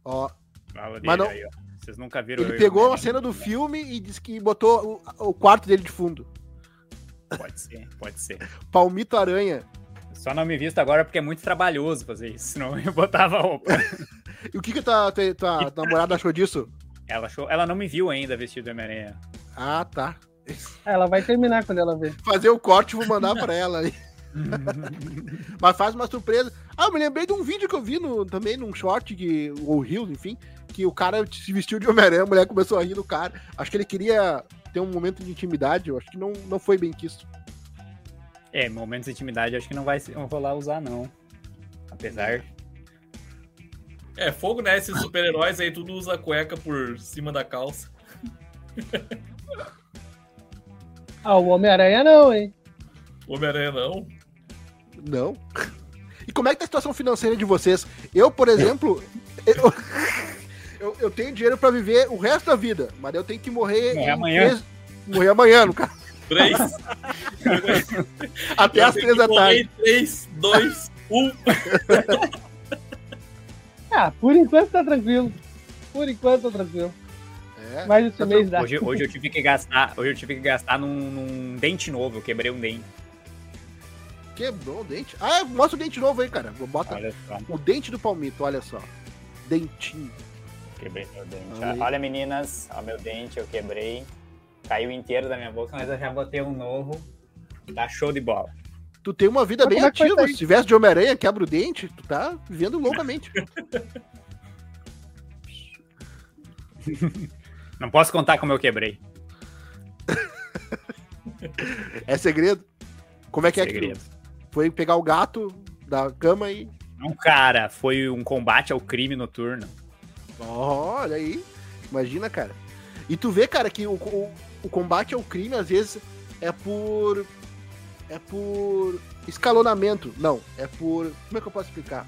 Ó, Fala Mas não- aí, ó. Vocês nunca viram ele eu pegou a cena do filme e disse que botou o, o quarto dele de fundo. Pode ser, pode ser. Palmito Aranha. Só não me visto agora porque é muito trabalhoso fazer isso, senão eu botava a roupa. E o que que tua, tua, tua namorada achou disso? Ela, achou, ela não me viu ainda vestido de Homem-Aranha. Ah, tá. Ah, Ela vai terminar quando ela ver. Fazer o corte e vou mandar pra ela aí. Mas faz uma surpresa. Ah, eu me lembrei de um vídeo que eu vi no, também num short, que, ou Reels, enfim, que o cara se vestiu de Homem-Aranha, a mulher começou a rir do cara. Acho que ele queria ter um momento de intimidade, eu acho que não, não foi bem quisto. É, momentos de intimidade acho que não vai rolar usar, não. Apesar. É, fogo, né? Esses super-heróis aí, tudo usa cueca por cima da calça. Ah, o Homem-Aranha não, hein? Homem-Aranha não. Não. E como é que tá a situação financeira de vocês? Eu, por exemplo, eu, eu, eu tenho dinheiro pra viver o resto da vida, mas eu tenho que morrer Morrer amanhã. três- morrer amanhã, no caso. Três. Até às três da tarde. 3, 2, 1. Ah, por enquanto tá tranquilo. Por enquanto tá tranquilo. É. Mas esse Tá mês dá. Hoje, hoje eu tive que gastar. Hoje eu tive que gastar num, num dente novo. Eu quebrei um dente. Quebrou o dente. Ah, mostra o dente novo aí, cara. Bota Olha o dente do palmito, olha só. Dentinho. Quebrei meu dente. Olha aí. Olha, meninas, ó, meu dente eu quebrei. Caiu inteiro da minha boca, mas eu já botei um novo. Tá show de bola. Tu tem uma vida Mas bem é ativa. Se tivesse de Homem-Aranha, quebra o dente, tu tá vivendo loucamente. Não posso contar como eu quebrei. É segredo. Como é que é que Segredo. foi pegar o gato da cama e. Não, cara, foi um combate ao crime noturno. Olha aí. Imagina, cara. E tu vê, cara, que o, o, o combate ao crime, às vezes, é por. É por escalonamento. Não, é por. Como é que eu posso explicar?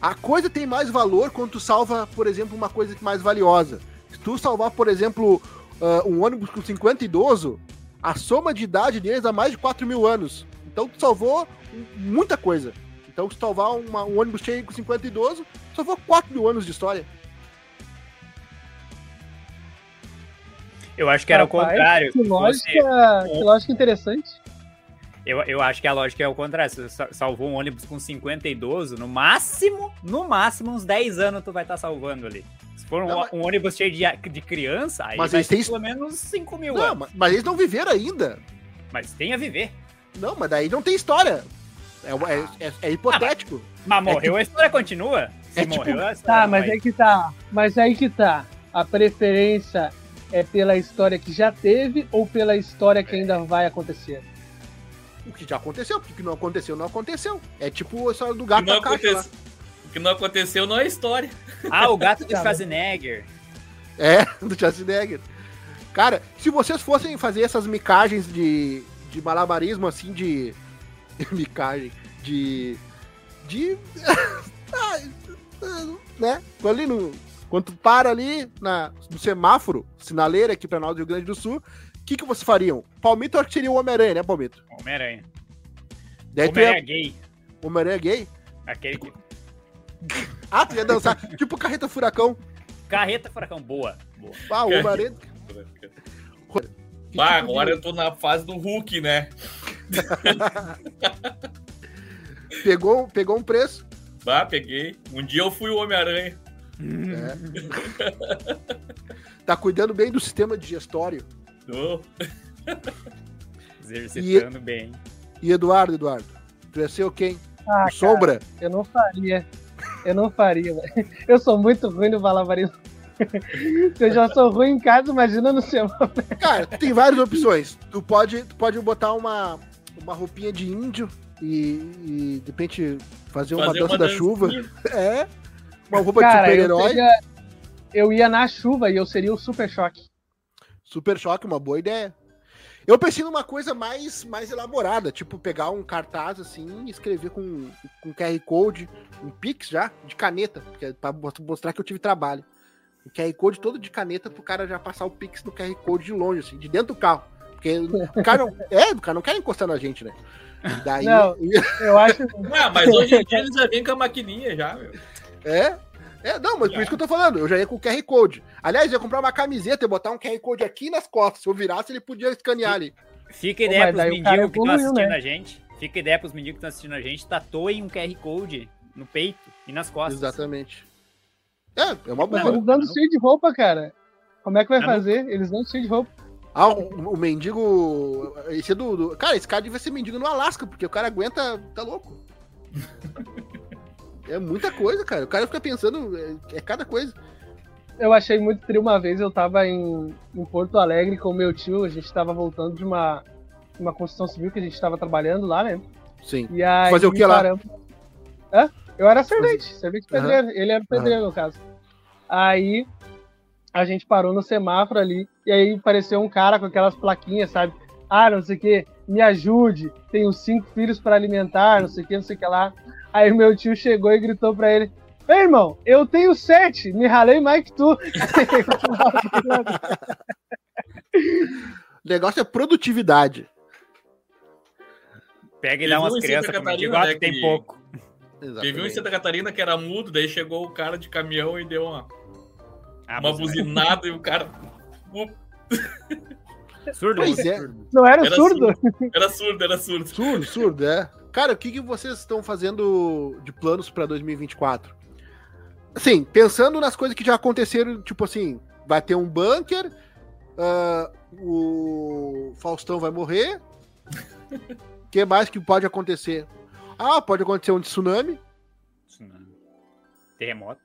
A coisa tem mais valor quando tu salva, por exemplo, uma coisa mais valiosa. Se tu salvar, por exemplo, ah, um ônibus com 50 idoso, a soma de idade deles dá mais de 4 mil anos. Então tu salvou muita coisa. Então, se salvar uma- um ônibus cheio com 50 idoso, tu salvou 4 mil anos de história. Eu acho que era o Rapaz, contrário. Que lógica, Você- que lógica interessante. eu, eu acho que a lógica é o contrário. Se você sa- salvou um ônibus com 50 idoso, no máximo, no máximo, uns 10 anos tu vai estar salvando ali. Se for um, Não, mas- um ônibus cheio de, de criança, aí Mas vai eles têm- pelo menos 5 mil Não, anos. mas, mas eles não viveram ainda. Mas tem a viver. Não, mas daí não tem história. É, é- é- é hipotético. Mas morreu, a história continua. Se é tipo- morreu, a história Tá, mas vai. aí que tá. Mas aí que tá. A preferência é pela história que já teve ou pela história que ainda vai acontecer? O que já aconteceu, porque o que não aconteceu, não aconteceu. É tipo a história do gato que, não da caixa lá. o que não aconteceu não é história. Ah, o gato de Tá. Schwarzenegger. É, do Schwarzenegger. Cara, se vocês fossem fazer essas micagens de, de malabarismo, assim, de... micagem, de... De... Ah, né? Tô ali no... Quando tu para ali na, no semáforo, sinaleira aqui pra nós do Rio Grande do Sul, o que, que vocês fariam? Palmito eu acho que seria o Homem-Aranha, né, Palmito? Homem-Aranha. Homem-Aranha ia... gay. Homem-Aranha gay? Aquele que... Ah, tu ia dançar, tipo Carreta Furacão. Carreta furacão, boa. boa. Ah, o Homem-Aranha... Ah, tipo agora eu tô na fase do Hulk, né? Pegou, pegou um preço. Bah, peguei. Um dia eu fui o Homem-Aranha. Tá cuidando bem do sistema digestório. Tô. Exercitando bem. E Eduardo, Eduardo, tu ia ser o quem? Ah, o Sombra? Eu não faria. Eu não faria, velho. Eu sou muito ruim no malabarismo. Se eu já sou ruim em casa, imagina no céu. Cara, tu tem várias opções. Tu pode, tu pode botar uma, uma roupinha de índio e, e, de repente fazer uma Fazer dança uma da dancinha. chuva. É. Uma roupa Cara, de eu, super-herói. seria- eu ia na chuva e eu seria o super choque. Super choque, uma boa ideia. Eu pensei numa coisa mais, mais elaborada, tipo pegar um cartaz assim e escrever com, com QR Code, um Pix já, de caneta, porque é pra mostrar que eu tive trabalho. Um QR Code todo de caneta pro cara já passar o Pix no QR Code de longe, assim, de dentro do carro. Porque Porque o cara não, é, o cara não quer encostar na gente, né? Daí, Não. Eu acho. Ah, mas hoje em dia eles já vêm com a maquininha já, meu. É? É, não, mas por isso que eu tô falando, eu já ia com o QR Code. Aliás, eu ia comprar uma camiseta e botar um QR Code aqui nas costas. Se eu virasse, ele podia escanear ali. Fica Pô, ideia mas pros mendigos que estão evoluiu, assistindo né? a gente. Fica ideia pros mendigos que estão assistindo a gente. Tatuem um QR Code no peito e nas costas. Exatamente. É, é uma boa. eles andam cheio de roupa, cara. Como é que vai não- fazer? Eles andam cheio de roupa. Ah, o, o mendigo. Esse é do, do- Cara, esse cara devia ser mendigo no Alasca, porque o cara aguenta. Tá louco. É muita coisa, cara. O cara fica pensando. É, é cada coisa. Eu achei muito trio uma vez, eu tava em, em Porto Alegre com o meu tio, a gente tava voltando de uma, uma construção civil que a gente tava trabalhando lá, né? Sim. E aí, Fazer o que lá? paramos- Hã? Eu era servente, servente pedreiro, ele era pedreiro no caso. Aí a gente parou no semáforo ali, e aí apareceu um cara com aquelas plaquinhas, sabe? Ah, não sei o que, me ajude, tenho cinco filhos para alimentar, não sei o que, não sei o que lá. Aí meu tio chegou e gritou pra ele: Ei, irmão, eu tenho sete, me ralei mais que tu. O negócio é produtividade. Pega e dá um umas crianças mendigo. Ah, né, que tem que- pouco. Teve um em Exatamente. Santa Catarina que era mudo, daí chegou o cara de caminhão e deu uma, Ah, uma buzinada e o cara. Surdo, Pois é. surdo. Não era, Era surdo? Era surdo, era surdo. Surdo, surdo, é. Cara, o que, que vocês estão fazendo de planos pra 2024? Assim, pensando nas coisas que já aconteceram, tipo assim, vai ter um bunker, ah, o Faustão vai morrer. O que mais que pode acontecer? Ah, pode acontecer um tsunami, Tsunami. Terremoto.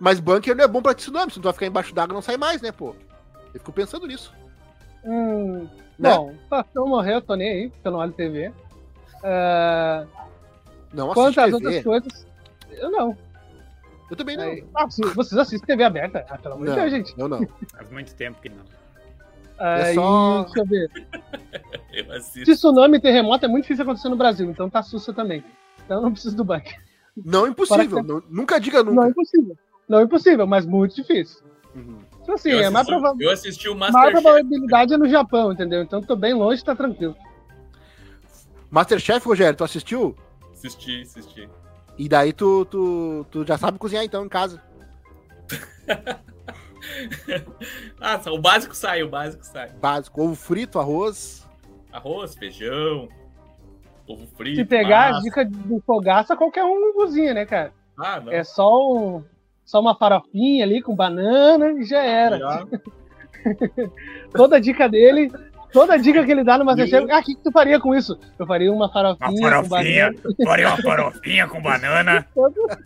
mas bunker não é bom pra tsunami, se tu vai ficar embaixo d'água não sai mais, né, pô? Eu fico pensando nisso. Hum, Né? Bom, Faustão morreu, tô nem aí, porque eu não olho TV. Ah, Não quanto às outras coisas, eu não. Eu também não. Aí- Ah, vocês assistem TV aberta? Ah, pelo amor de Deus, gente. eu não. Faz muito tempo que não. Aí, só- deixa eu ver. Eu assisto. Se tsunami e terremoto é muito difícil acontecer no Brasil, então tá sussa também. Então eu não preciso do banco. Não impossível. Fora não- nunca diga Não é nunca. impossível. Não é impossível, mas muito difícil. Uhum. Então, assim, eu, é mais, assisti, prova eu assisti o mais Masterchef. probabilidade é no Japão, entendeu? Então tô bem longe, tá tranquilo. Masterchef, Rogério, tu assistiu? Assisti, assisti. E daí tu, tu, tu já sabe cozinhar então em casa. Ah, o básico sai, o básico sai. Básico, ovo frito, arroz. Arroz, feijão, ovo frito. Se pegar a massa. dica do fogaça, qualquer um cozinha, né, cara? Ah, não. É só, um, só uma farofinha ali com banana e já era. Já. Toda dica dele, toda dica que ele dá no Masterchef, ah, o que, que tu faria com isso? Eu faria uma farofinha, com banana. faria uma farofinha com banana,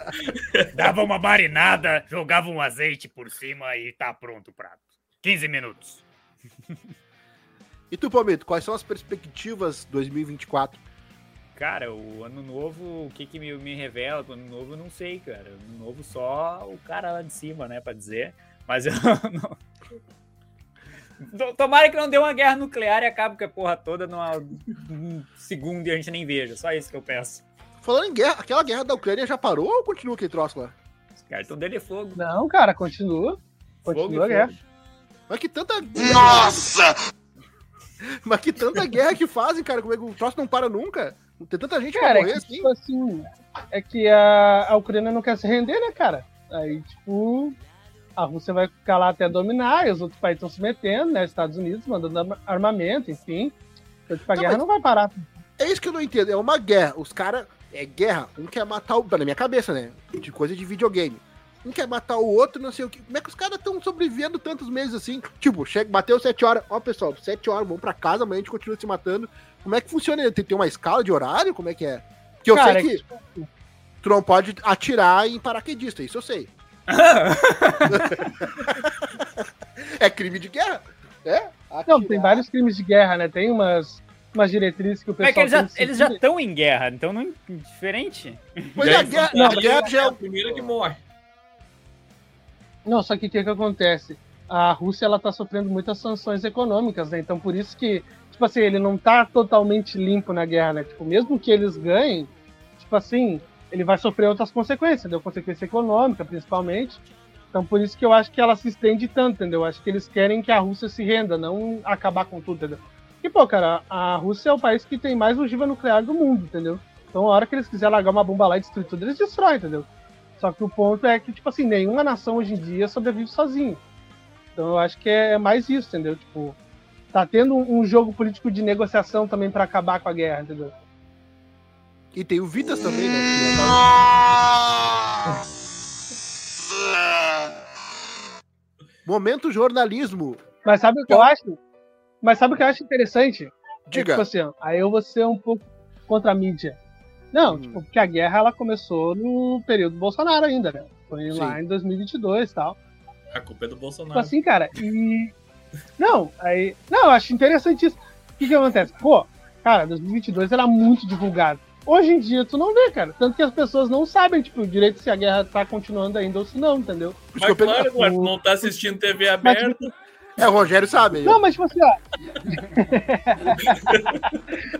dava uma marinada, jogava um azeite por cima e tá pronto o prato. 15 minutos. E tu, Palmito, quais são as perspectivas 2024? Cara, o ano novo, o que que me, me revela do ano novo, eu não sei, cara. Ano novo só o cara lá de cima, né, pra dizer. Mas eu não... To- Tomara que não dê uma guerra nuclear e acabe com a porra toda numa num segundo e a gente nem veja. Só isso que eu peço. Falando em guerra, aquela guerra da Ucrânia já parou ou continua aquele troço lá? Os caras estão dele fogo. Não, cara, continua. Fogo Continua a fogo. guerra. Mas que tanta. Nossa! Mas que tanta guerra que fazem, cara. Como é que o troço não para nunca? Tem tanta gente Cara, pra é morrer que, assim. tipo assim, é que a, a Ucrânia não quer se render, né, cara? Aí, tipo, a Rússia vai ficar lá até dominar, e os outros países estão se metendo, né? Estados Unidos mandando arma- armamento, enfim. Então, tipo, a Não, guerra não vai parar. É isso que eu não entendo. É uma guerra. Os caras. É guerra. Um quer matar o. Na minha cabeça, né? De coisa de videogame. Um quer matar o outro, não sei o que. Como é que os caras estão sobrevivendo tantos meses assim? Tipo, chega, bateu 7 horas. Ó, pessoal, 7 horas, vamos pra casa, amanhã a gente continua se matando. Como é que funciona? Tem, tem uma escala de horário? Como é que é? Que eu Cara, sei é que tu não pode atirar em paraquedista, isso eu sei. É crime de guerra. É? Não, Atirar. tem vários crimes de guerra, né? Tem umas, umas diretrizes que o Como é pessoal que eles já, eles já estão em guerra, então não é diferente. Pois é, Já a guerra, não, a guerra já é é a primeira que morre. Não, só que o que, que acontece? A Rússia ela tá sofrendo muitas sanções econômicas, né? Então por isso que, tipo assim, ele não tá totalmente limpo na guerra, né? Tipo, mesmo que eles ganhem, tipo assim, ele vai sofrer outras consequências, entendeu? Consequência econômica, principalmente. Então por isso que eu acho que ela se estende tanto, entendeu? Eu acho que eles querem que a Rússia se renda, não acabar com tudo, entendeu? E, pô, cara, a Rússia é o país que tem mais ogiva nuclear do mundo, entendeu? Então, a hora que eles quiserem largar uma bomba lá e destruir tudo, eles destroem, entendeu? Só que o ponto é que, tipo assim, nenhuma nação hoje em dia sobrevive sozinho. Então, eu acho que é mais isso, entendeu? Tipo, tá tendo um jogo político de negociação também pra acabar com a guerra, entendeu? E tem o Vitas também, né? Momento jornalismo. Mas sabe o que eu acho? Mas sabe o que eu acho interessante? É, Diga. tipo assim, aí eu vou ser um pouco contra a mídia. Não, Hum. tipo, porque a guerra ela começou no período Bolsonaro ainda, né? Foi lá Sim. em 2022 e tal. A culpa é do Tipo Bolsonaro. assim, cara, e. Não, aí. Não, eu acho interessante isso. O que que acontece? Pô, cara, 2022 era muito divulgado. Hoje em dia tu não vê, cara. Tanto que as pessoas não sabem, tipo, direito se a guerra tá continuando ainda ou se não, entendeu? Mas claro, Eduardo, não tá assistindo TV aberta. É, o Rogério sabe. Não, mas tipo assim, ó.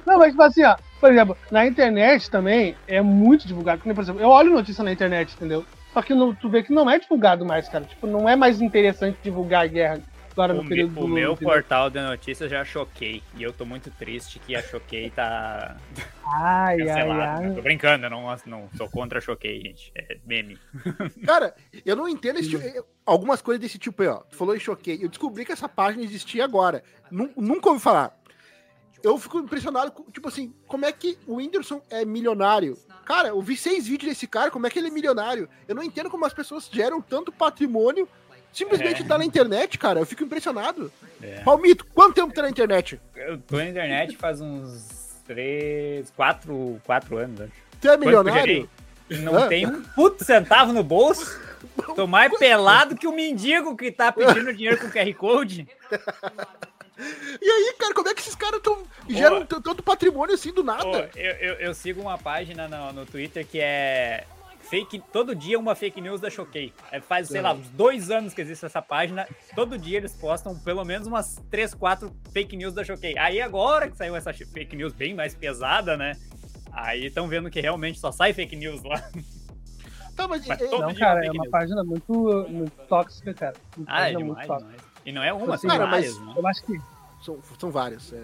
não, mas tipo assim, ó. Por exemplo, na internet também é muito divulgado. Por exemplo, eu olho notícia na internet, entendeu? Só que não- tu vê que não é divulgado mais, cara. Tipo, não é mais interessante divulgar a guerra agora no O, me- período o do meu entendeu? portal de notícias já choquei. E eu tô muito triste que a Choquei tá Ai, ai, né? ai. Tô brincando, eu não, não sou contra a Choquei, gente. É meme. Cara, eu não entendo esse tipo- eu- algumas coisas desse tipo aí, ó. Tu falou em choquei. Eu descobri que essa página existia agora. Nu- nunca ouvi falar. Eu fico impressionado, com, tipo assim, como é que o Whindersson é milionário? Cara, eu vi seis vídeos desse cara, como é que ele é milionário? Eu não entendo como as pessoas geram tanto patrimônio simplesmente É. tá na internet, cara. Eu fico impressionado. É. Palmito, quanto tempo tá na internet? Eu tô na internet faz uns três, quatro, quatro anos, acho. Tu é milionário? Não Hã? tem um puto centavo no bolso. Tô mais pelado que o mendigo que tá pedindo dinheiro com QR Code. E aí, cara, como é que esses caras tão, geram tanto patrimônio assim do nada? Eu, eu, eu sigo uma página no, no Twitter que é fake, todo dia uma fake news da Choquei. É, faz, sei lá, uns dois anos que existe essa página. Todo dia eles postam pelo menos umas três, quatro fake news da Choquei. Aí agora que saiu essa fake news bem mais pesada, né? Aí estão vendo que realmente só sai fake news lá. Tá, mas, Mas é- todo Não, dia cara, é uma news. página muito, muito tóxica, cara. Uma Ah, é demais, tóxica. demais. E não é uma, são Cara, mas- várias, né? Eu acho que são, são vários. É.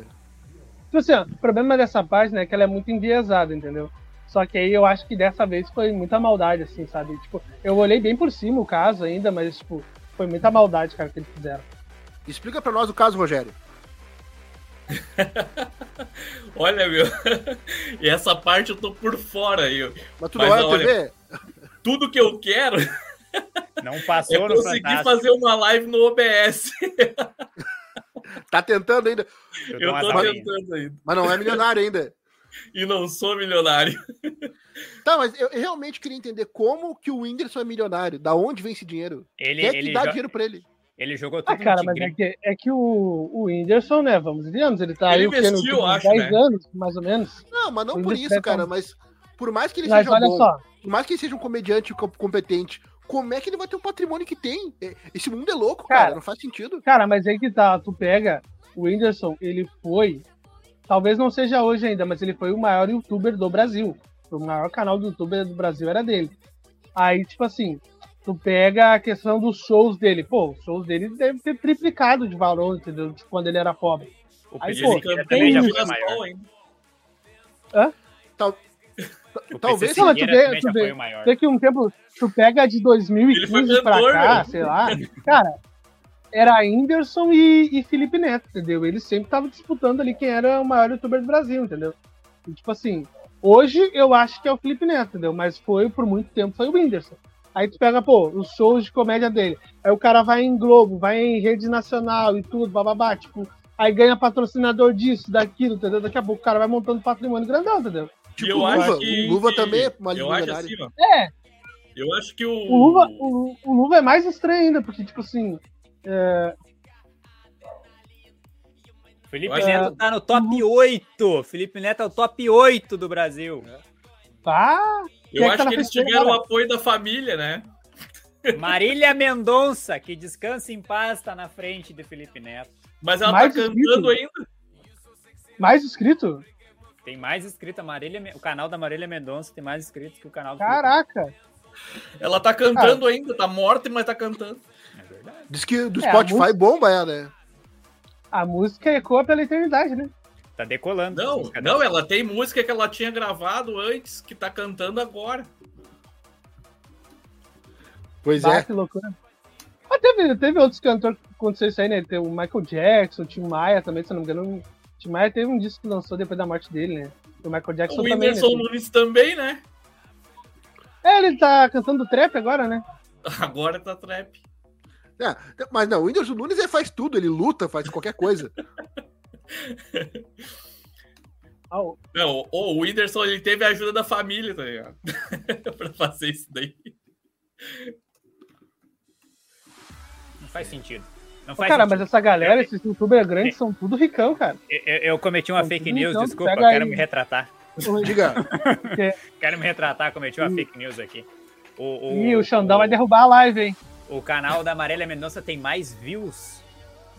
Tipo assim, ó, o problema dessa página é que ela é muito enviesada, entendeu? Só que aí eu acho que dessa vez foi muita maldade, assim, sabe? Tipo, eu olhei bem por cima o caso ainda, mas, tipo, foi muita maldade, cara, que eles fizeram. Explica pra nós o caso, Rogério. Olha, meu. e essa parte eu tô por fora aí. Mas tu Mas não olha a olha, TV? Tudo que eu quero Não é passou no conseguir Fantástico. fazer uma live no OBS. Tá tentando ainda, Eu, Eu tô tentando ainda. mas não é milionário ainda. E não sou milionário. Tá, mas eu realmente queria entender como que o Whindersson é milionário. Da onde vem esse dinheiro? Ele, Quem é que ele, dá jo- dinheiro pra ele? ele jogou tudo Ah, cara, mas é que, é que o, o Whindersson, né, vamos viemos, ele tá Ele aí o quê, no investiu, acho, 10 né? anos, mais ou menos. Não, mas não por isso, é cara. como- Mas por mais que ele Mas seja olha bom, só, por mais que ele seja um comediante co- competente, como é que ele vai ter o patrimônio que tem? É, Esse mundo é louco, cara. Cara, Não faz sentido. Cara, mas aí que tá, tu pega o Whindersson, ele foi, talvez não seja hoje ainda, mas ele foi o maior youtuber do Brasil. O maior canal do youtuber do Brasil era dele. Aí, tipo assim, tu pega a questão dos shows dele. Pô, os shows dele devem ter triplicado de valor, entendeu? De quando ele era pobre. O Aí, pô, tem também já foi maior. O Talvez Não, mas tu vê- tu vê-. Vê que um tempo, tu pega de Ele foi 2015 pra cá, meu. sei lá, cara, era Whindersson e, e Felipe Neto, entendeu? Eles sempre estavam disputando ali quem era o maior youtuber do Brasil, entendeu? E, tipo assim, hoje eu acho que é o Felipe Neto, entendeu? Mas foi, por muito tempo, foi o Whindersson. Aí tu pega, pô, os shows de comédia dele. Aí o cara vai em Globo, vai em rede nacional e tudo, bababá, tipo, aí ganha patrocinador disso, daquilo, entendeu? Daqui a pouco o cara vai montando patrimônio grandão, entendeu? Tipo eu o acho Luva. que. O Luva também é uma Eu acho assim, ó. É, Eu acho que o. O Luva, o, o Luva é mais estranho ainda, porque, tipo assim, é, Felipe Eu acho- Neto tá no top 8. Felipe Neto é o top 8 do Brasil. pá, Eu Quem é que acho tá na que eles tiveram o agora? apoio da família, né? Marília Mendonça, que descansa em paz, tá na frente de Felipe Neto. Mas ela Mais tá inscrito. cantando ainda. mais inscrito? Tem mais inscritos. a Marília, o canal da Marília Mendonça tem mais inscritos que o canal do Felipe Caraca. Ela tá cantando ainda. Tá morta, mas tá cantando. Diz que do É, Spotify música- bomba é, né? A música ecoa pela eternidade, né? Tá decolando. Não, não, ela tem música que ela tinha gravado antes, que tá cantando agora. Pois Bah, é. que loucura. Ah, teve, teve outros cantores que aconteceu isso aí, né? Tem o Michael Jackson, o Tim Maia também, se eu não me engano. O Tim Maia teve um disco que lançou depois da morte dele, né? O Michael Jackson O também. Né? Whindersson Nunes também, né? É, ele tá cantando trap agora, né? Agora tá trap. É, mas não, o Whindersson Nunes ele faz tudo, ele luta, faz qualquer coisa. O- Não, o, o Whindersson ele teve a ajuda da família, tá ligado? pra fazer isso daí. Não faz sentido. Não faz cara, sentido. mas essa galera, esses youtubers grandes são tudo ricão, cara. Eu, eu- cometi uma Então, fake news, então, desculpa, quero aí. me retratar. Diga, Quero me retratar, cometi uma fake news aqui. O, Ih, o Xandão vai derrubar a live, hein? O canal da Marília Mendonça tem mais views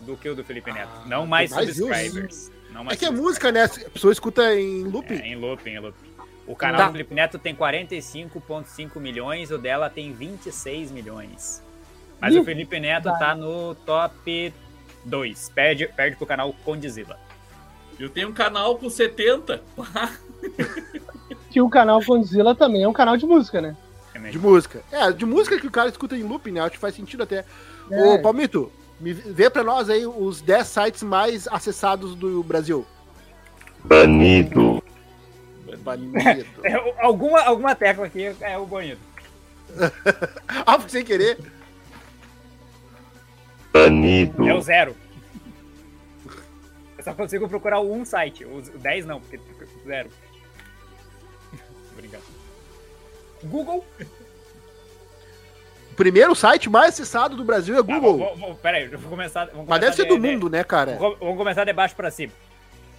do que o do Felipe Neto. não mais, Ah, mais views? subscribers. Não mais é que é música, né? A pessoa escuta em loop. É, em looping, em looping. O canal Tá. do Felipe Neto tem 45,5 milhões, o dela tem 26 milhões. Mas Ih, o Felipe Neto tá. tá no top 2. Perde, perde pro canal Condizila. Eu tenho um canal com 70. Que o canal Condzilla também é um canal de música, né? De música. É, de música que o cara escuta em loop, né? Acho que faz sentido até. É. Ô, Palmito, me vê pra nós aí os 10 sites mais acessados do Brasil. Banido. Banido. É, alguma, alguma tecla aqui é o bonito. ah, sem querer. Banido. É o zero. Eu só consigo procurar um site. O 10 não, porque zero. Google. O primeiro site mais acessado do Brasil é Tá, Google. vou- vou- peraí, vamos começar. Vamos Mas deve começar ser do de- de- mundo, né, cara? Vamos começar de baixo pra cima.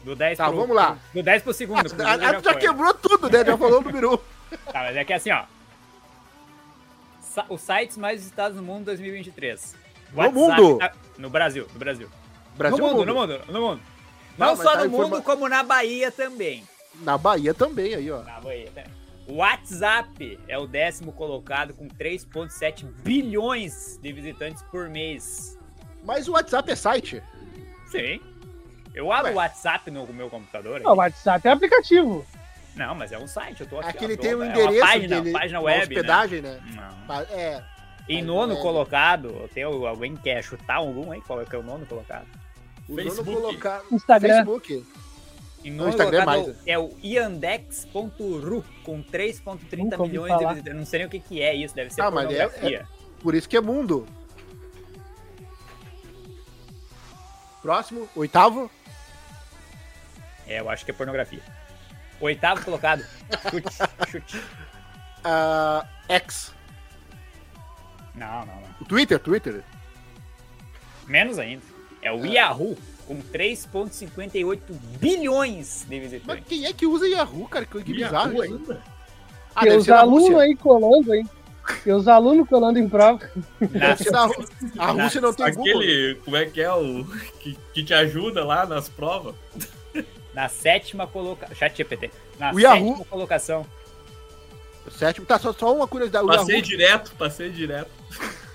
Do 10 Tá, pro, vamos lá. Do 10 pro segundo. Ah, ah, tu já foi. quebrou tudo, né? Já falou o número 1. Tá, mas é que assim, ó. Sa- Os sites mais visitados no mundo 2023. No mundo? tá- no Brasil, no Brasil. Brasil no mundo, mundo. no mundo, no mundo. Não, Não, só tá no informa- mundo, como na Bahia também. Na Bahia também, aí, ó. Na Bahia também. O WhatsApp é o décimo colocado com 3,7 bilhões de visitantes por mês. Mas o WhatsApp é site. Sim. Eu abro o WhatsApp no meu computador. Não, o WhatsApp é aplicativo. Não, mas é um site. Eu tô aqui. Aqui ó, ele tem um é endereço Uma página, dele, página uma web. hospedagem, né? Né? É. Em nono é- colocado, tem alguém que quer chutar algum aí? Qual é que é o nono colocado? O Facebook. nono colocar... Instagram. Facebook. Em No nono Instagram é mais, é o iandex.ru com 3,30 Nunca ouvi milhões de visitantes. Não sei nem o que, que é isso, deve ser Ah, mas é- pornografia. Por isso que é mundo. Próximo, oitavo. É, eu acho que é pornografia. Oitavo colocado. Chute, chute. ah, X. Não, não, não. O Twitter, Twitter. Menos ainda. É o Yahoo com 3,58 bilhões de Mas visitantes. quem é que usa Yahoo, cara? Que, que bizarro ainda. Ah, Tem os alunos aí colando, hein? Tem os alunos colando em prova. Na, A Rússia não tem Google. Aquele, como é que é o que, que te ajuda lá nas provas? na sétima colocação. Chat GPT. Na O Yahoo- sétima colocação. O sétimo, tá, só, só uma curiosidade. O Passei Yahoo, direto, passei direto.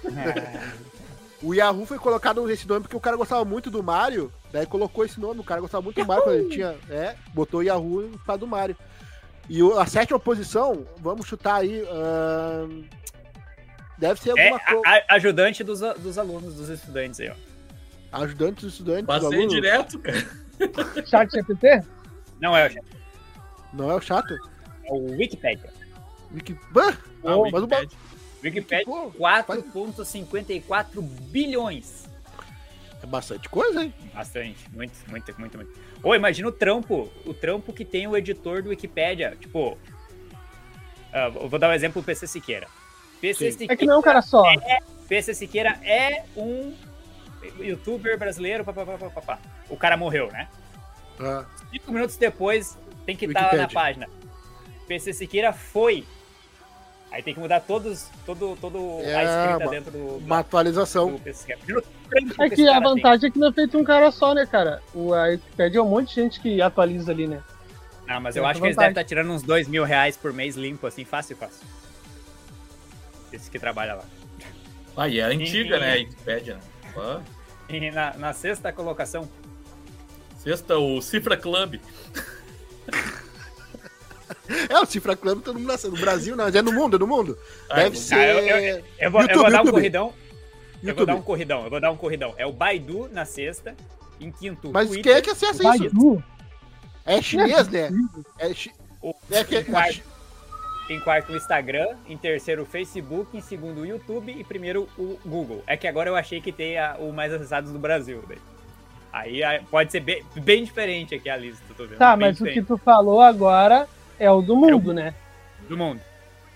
o Yahoo foi colocado nesse nome porque o cara gostava muito do Mario. Daí colocou esse nome. O cara gostava muito do Mario quando ele tinha. É, botou Yahoo causa do Mario. E a sétima posição, vamos chutar aí. ahn, deve ser É alguma coisa. a- a- ajudante dos, dos alunos, dos estudantes aí, ó. Ajudante dos estudantes. Passei aluno. direto, cara. Chat GPT? Não é o chat, Não é o chato? é o Wikipedia. Wiki... Ah, mas o Wikipedia. Wikipedia, Pô, 4,54 bilhões. É bastante coisa, hein? Bastante, muito, muito, muito, muito. Ô, imagina o trampo, o trampo que tem o editor do Wikipedia. Tipo, eu vou dar um exemplo do PC Siqueira. PC Sim. Siqueira, É que não é um cara só. PC Siqueira é um youtuber brasileiro, papapá, papapá. O cara morreu, né? Ah, Cinco minutos depois, tem que estar lá na página. PC Siqueira foi. Aí tem que mudar todos, todo, todo É, a escrita uma- dentro do, uma atualização. do PC É que a tem. vantagem é que não é feito um cara só, né, cara? O, a Wikipedia é um monte de gente que atualiza ali, né? Ah, mas Tem eu acho que eles devem estar tirando uns dois mil reais por mês limpo, assim, fácil, fácil. Esse que trabalha lá. Ah, e é antiga, né? A Wikipedia. né? Ah, E na, na sexta colocação, Sexta, o Cifra Club. É, o Cifra Club todo mundo nasceu. No Brasil, não, é no mundo, é no mundo. Ah, Deve no- ser. Ah, eu- eu- Eu vou, eu YouTube, vou dar um YouTube. corridão. Eu vou YouTube. dar um corridão, eu vou dar um corridão. É o Baidu na sexta, em quinto, Mas Twitter, quem é que acessa isso? Baidu. É chinês, né? É, chi... o- é que. em, quarto, em quarto o Instagram, em terceiro o Facebook, em segundo o YouTube e primeiro o Google. É que agora eu achei que tem a- o mais acessados do Brasil. Daí. Aí pode ser bem, bem diferente aqui a lista, tô vendo. Tá, bem mas o que diferente. tu falou agora é o do mundo, né? Do mundo.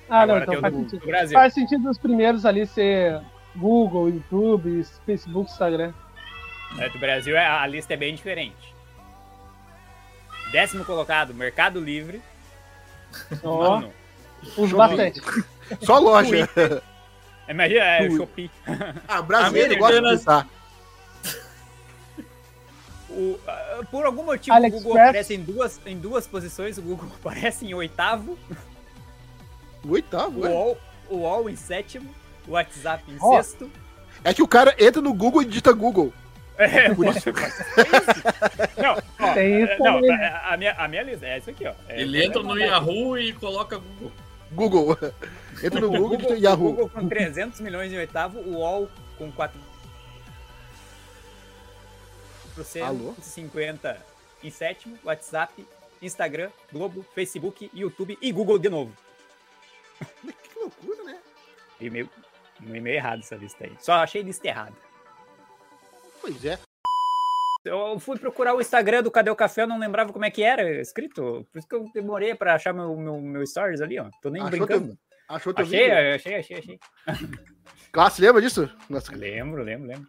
Ah, agora não, então o faz do, sentido. do Brasil. Faz sentido os primeiros ali ser Google, YouTube, Facebook, Instagram. É, do Brasil é- a lista é bem diferente. Décimo colocado, Mercado Livre. Uso Show. bastante. Só loja. imagina, é o Ui. Shopee. Ah, brasileiro gosta de Americanas. O, ah, por algum motivo, o Google AliExpress. aparece em duas, em duas posições. O Google aparece em oitavo, O oitavo, o. UOL, o UOL em sétimo, o WhatsApp em Ó. sexto. É que o cara entra no Google e digita Google. É, Por isso. Não, ó, Tem isso não, também. a, minha, a minha lista é isso aqui, ó. É, Ele entra no é, Yahoo e coloca Google. Google. Entra no O Google e digita o Yahoo. Google com 300 milhões em oitavo, o UOL com 4 Alô? 50 em sétimo, WhatsApp, Instagram, Globo, Facebook, YouTube e Google de novo. Que loucura, né? E meio, meio errado essa lista aí. Só achei lista errada. Pois é. Eu fui procurar o Instagram do Cadê o Café, eu não lembrava como é que era escrito. Por isso que eu demorei pra achar meu, meu, meu stories ali, ó. Tô nem Achou brincando. Achou teu Achei, vídeo? achei, achei, achei. Você lembra disso? Nossa, Lembro, lembro, lembro.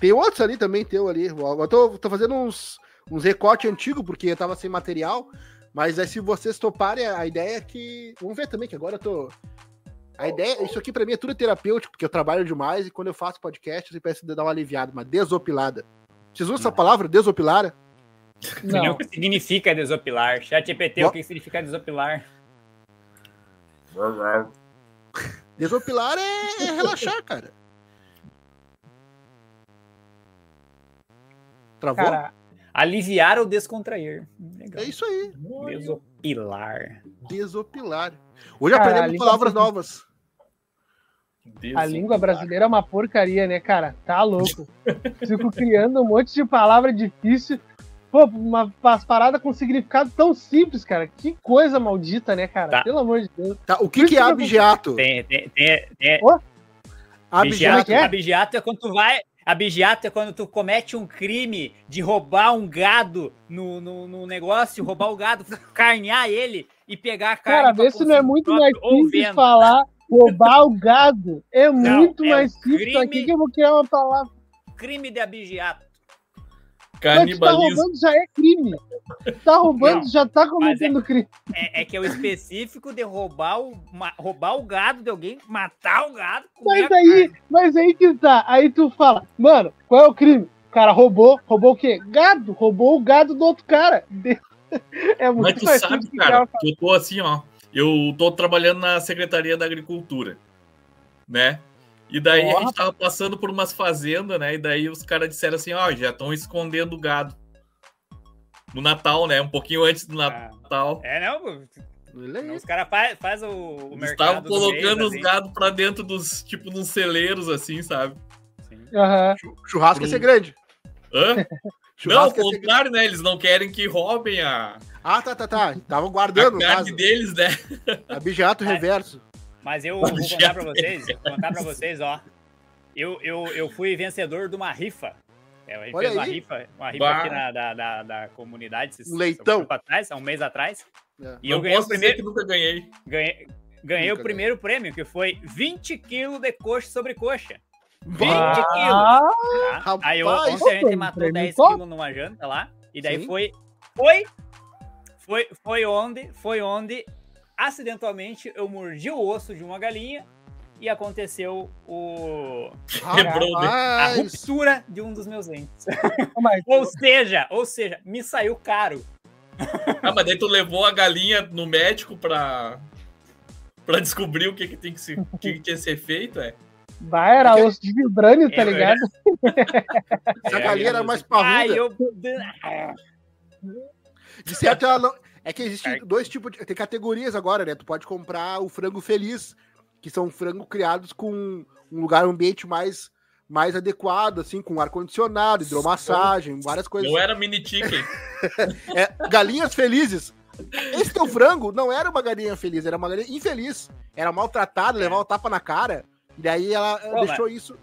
Tem outros ali também, teu ali. Eu tô, tô fazendo uns, uns recortes antigos, porque eu tava sem material. Mas aí, se vocês toparem, a ideia é que. Vamos ver também, que agora eu tô. A ideia, isso aqui pra mim é tudo terapêutico, porque eu trabalho demais e quando eu faço podcast, eu sempre peço de dar uma aliviada, uma desopilada. Vocês usam essa palavra, desopilar? Não. Não. o que significa desopilar. Chat GPT, o que significa desopilar? Desopilar é, é relaxar, cara. Travou? Cara, Aliviar ou descontrair. Legal. é isso aí, Desopilar. desopilar. Hoje Cara, aprendemos língua palavras novas. a língua brasileira é uma porcaria, né, cara? Tá louco. Fico criando um monte de palavra difícil. Pô, uma, umas paradas com significado tão simples, cara. Que coisa maldita, né, cara? Tá. Pelo amor de Deus. Tá, o que, que é abjeato? Tem, tem, tem, tem, Abjeato. Abigeato, abigeato é quando tu vai. Abigeato é quando tu comete um crime de roubar um gado no, no, no negócio, roubar o gado, carnear ele e pegar a carne. Cara, vê se não é muito mais simples falar roubar o gado. É muito é mais simples. crime- Aqui que eu vou criar uma palavra. Crime de abigeato. Mas tu tá Canibalismo. roubando já é crime. Tá roubando, Não, já tá cometendo crime. É, é que é o específico de roubar o, ma- roubar o gado de alguém, matar o gado. Mas aí, mas aí que tá. Aí tu fala, mano, qual é o crime? O cara roubou, roubou o quê? Gado, roubou o gado do outro cara. É Mas muito tu mais sabe, cara, que eu tô assim, ó. Eu tô trabalhando na Secretaria da Agricultura, né? E daí a gente tava passando por umas fazendas, né? E daí os caras disseram assim, ó, já estão escondendo o gado. No Natal, né? Um pouquinho antes do Ah, Natal. É, não, pô, Olha aí. os caras fazem faz o, o Eles mercado. estavam do colocando mês, os assim. gados pra dentro dos, tipo, nos celeiros, assim, sabe? Aham. Churrasco ia ser grande. Hã? Não, ao Churrasco ser grande. contrário, né? Eles não querem que roubem a, Ah, tá, tá, tá. Tava a guardando, no carne caso. deles, né? Abjeato reverso. Mas eu vou contar pra já vocês, vou contar pra vocês, ó. Eu, eu, eu fui vencedor de uma rifa. É, a gente Olha fez uma rifa, uma rifa Bah. aqui na, da, da, da comunidade. esses- Um leitão. um atrás, há um mês atrás. É. E eu Não ganhei o posso dizer primeiro, que nunca ganhei. ganhei, ganhei Nunca o primeiro prêmio, que foi 20 quilos de coxa sobre coxa. 20 Bah, quilos! Ah, tá? Aí eu, ontem a gente matou prêmio 10 top. quilos numa janta lá. E daí Sim. foi. Foi. Foi, foi onde. Foi onde, acidentalmente, eu mordi o osso de uma galinha e aconteceu o, Quebrou, né? a ruptura de um dos meus dentes. Ou seja, ou seja, me saiu caro. Ah, mas daí tu levou a galinha no médico pra, pra descobrir o que, que tem que, se, que, que tinha que ser feito, é? Vai, era Porque- osso de vibrânio, tá É, ligado? Essa galinha era mais Ai, parruda. eu... De certo, ela não. É que existem dois tipos de. Tem categorias agora, né? Tu pode comprar o frango feliz, que são frango criados com um lugar, um ambiente mais, mais adequado, assim, com ar-condicionado, hidromassagem, várias coisas. Não era mini chicken. É, galinhas felizes. Esse teu frango não era uma galinha feliz, era uma galinha infeliz. Era maltratada, levava o tapa na cara. E daí ela Pô, deixou isso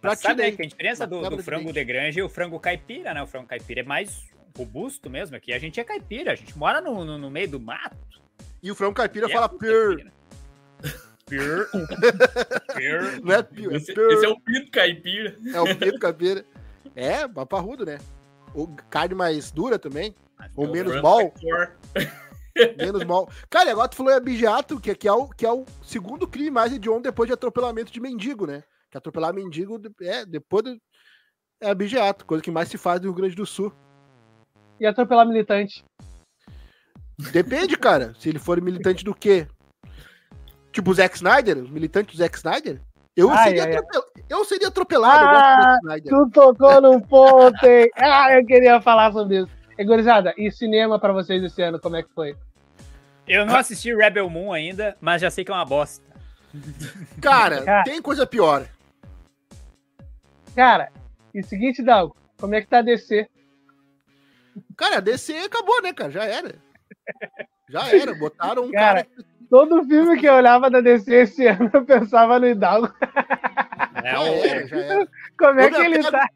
pra Mas sabe né? aí que a diferença do, do frango de granja e o frango caipira, né? O frango caipira é mais robusto mesmo. Aqui a gente é caipira, a gente mora no, no, no meio do mato. E o frango caipira e é fala pur. caipira. Pur. Pur. Não é pur, é Esse, pur. esse é o pinto caipira. É o pinto caipira. É, paparrudo, né? Ou carne mais dura também. Ou Eu- menos mal. Menos mal. Cara, agora tu falou em abigeato, que, que, é o, que é o segundo crime mais hediondo depois de atropelamento de mendigo, né? Que atropelar mendigo é depois do, é abigeato, coisa que mais se faz no Rio Grande do Sul. E atropelar militante. Depende, cara. Se ele for militante do quê? Tipo o Zack Snyder, os militantes do Zack Snyder? Eu, Ai, seria, ai, ai. atropel- eu seria atropelado, Ah, Zack Snyder. Tu tocou num ponto, hein? Ah, eu queria falar sobre isso. E, gurizada, e cinema pra vocês esse ano, como é que foi? Eu não assisti Rebel Moon ainda, mas já sei que é uma bosta. Cara, Cara. tem coisa pior. Cara, e seguinte, Dalgo, como é que tá a DC? Cara, a DC acabou, né, cara? Já era. Já era. Botaram um Cara, cara. Todo filme que eu olhava da DC esse ano, eu pensava no Hidalgo. É já era, já era. Como é que ele apego- tá?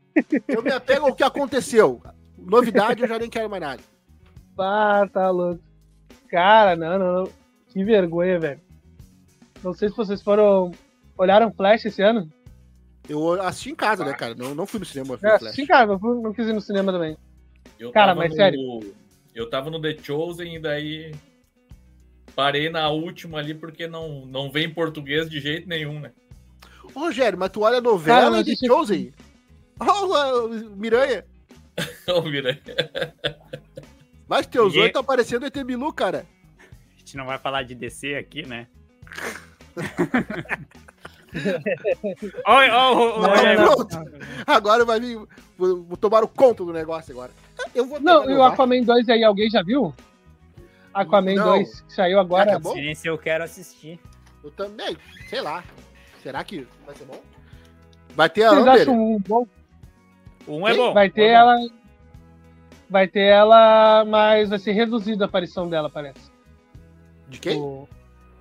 Eu me apego ao que aconteceu. Novidade, eu já nem quero mais nada. Ah, tá louco. Cara, não, não, não. Que vergonha, velho. Não sei se vocês foram. Olharam Flash esse ano? Eu assisti em casa, né, cara? Não, não fui no cinema, eu fui É, Flash. sim, cara, eu fui- não quis ir no cinema também. Eu Cara, tava mas no, sério. Eu tava no The Chosen e daí parei na última ali porque não, não vem português de jeito nenhum, né? Ô, Rogério, mas tu olha a novela Cara, e The Chosen. Ó, o Miranha. Ô, Miranha. Mas teus Ninguém- olhos tá parecendo ET Bilu, cara. A gente não vai falar de DC aqui, né? Oi, ô, ô, ô, Não, Pronto. Agora vai vir. Vou, vou tomar o conto do negócio agora. Eu vou Não, e o. Aquaman 2 aí, alguém já viu? Aquaman Não. 2 que saiu agora. acabou? Sim, se eu quero assistir. Eu também, sei lá. Será que vai ser bom? Vai ter a Vocês Amber. acham um bom? O um é bom. Vai um ter é bom. ela. Vai ter ela, mas vai ser reduzida a aparição dela, parece. De quem? O-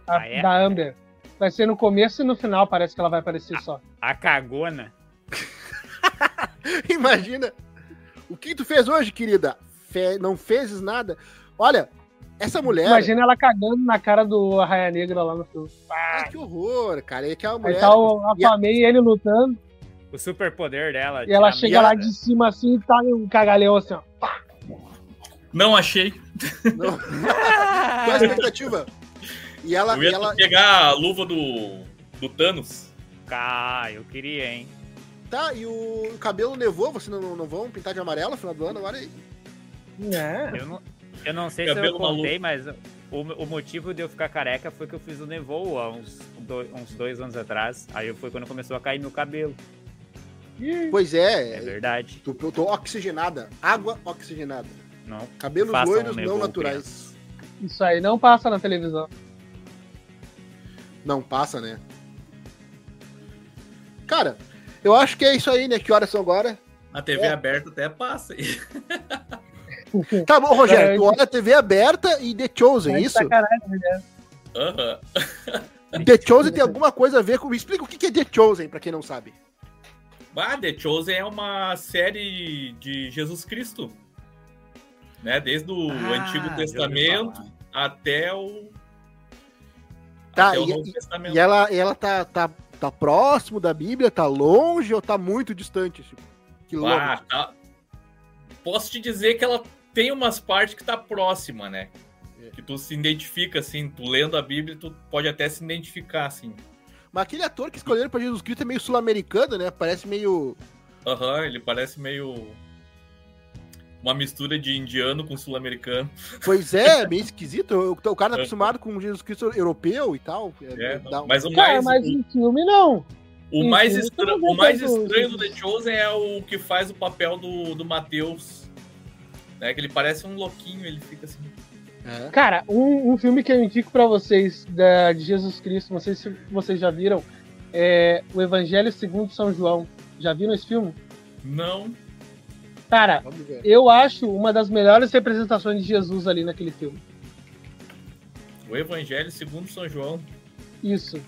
a- Ah, é? Da Amber. Vai ser no começo e no final, parece que ela vai aparecer só. A cagona. Imagina. O que tu fez hoje, querida? Fe- Não fezes nada. Olha, essa mulher. Imagina ela cagando na cara do Arraia Negra lá no filme. Ai, que horror, cara. É que é uma Aí mulher. tá o Aquaman e ele lutando, O superpoder dela. e ela chega a- lá de cima assim e tá um cagalhão assim, ó. Não achei. Não. Qual a expectativa? E ela. Eu e ia ela pegar a luva do, do Thanos. Ah, eu queria, hein? Tá, e o, cabelo nevou, vocês não, não vão pintar de amarelo no final do ano agora aí? É. Eu não, eu não sei se eu Cabelo contei, mas o, o motivo de eu ficar careca foi que eu fiz o Nevoo há uns, dois, uns dois anos atrás. Aí foi quando começou a cair meu cabelo. Pois É é. verdade. Tô, tô- tô oxigenada. Água oxigenada. Não. Cabelos loiros um não naturais. Isso aí não passa na televisão. Não passa, né? Cara, eu acho que é isso aí, né? Que horas são agora? A TV É. aberta até passa aí. Tá bom, Rogério, É, tu olha a TV aberta e The Chosen, Mas isso? sacanagem? Aham. The Chosen tem alguma coisa a ver com. Me explica o que que é The Chosen, pra quem não sabe. Ah, The Chosen é uma série de Jesus Cristo. Né? Desde o Ah, Antigo Testamento até o. Tá, até o e- Novo e- Testamento. E ela, ela tá, tá, tá próximo da Bíblia, tá longe ou tá muito distante? Tipo, Ah, tá. Posso te dizer que ela tem umas partes que tá próxima, né? É. Que tu se identifica, assim, tu lendo a Bíblia, tu pode até se identificar, assim. Mas aquele ator que escolheram pra Jesus Cristo é meio sul-americano, né? Parece meio. Aham, ele parece meio. Uma mistura de indiano com sul-americano. Pois é, meio esquisito. O, o cara tá É. acostumado com Jesus Cristo europeu e tal. É, dá um- mas o Cara, mais. mas o- em filme não. O Sim, mais, não o mais estranho do The Chosen é o que faz o papel do, do Matheus. Né? Que ele parece um louquinho, ele fica assim. É. Cara, um, um filme que eu indico pra vocês da, de Jesus Cristo, não sei se vocês já viram, é o Evangelho segundo São João. Já viram esse filme? Não. Cara, eu acho uma das melhores representações de Jesus ali naquele filme. O Evangelho segundo São João. Isso.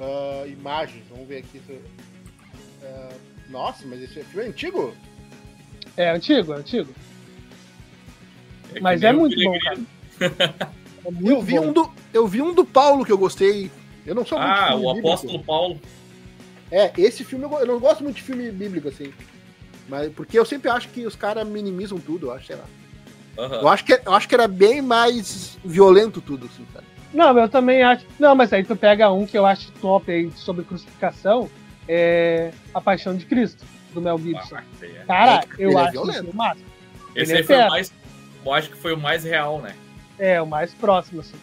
Ah, imagens, vamos ver aqui. Ah, nossa, mas esse filme é antigo? É antigo, é antigo. É Mas é muito bom, Peregrino. É muito Eu vi, bom. um do, eu vi um do Paulo que eu gostei. Eu não sou muito Ah, o bíblico. apóstolo Paulo. É, esse filme eu, não gosto muito de filme bíblico, assim. Mas porque eu sempre acho que os caras minimizam tudo, eu acho, sei lá. Aham. Eu acho, que, eu acho que era bem mais violento tudo, assim, sabe? Não, eu também acho. Não, mas aí tu pega um que eu acho top aí sobre crucificação, é A Paixão de Cristo, do Mel Gibson. Ah, esse aí é. Cara, Ele eu é acho violento. isso o máximo. Esse Ele aí é foi o mais. Eu acho que foi o mais real, né? É, o mais próximo, assim.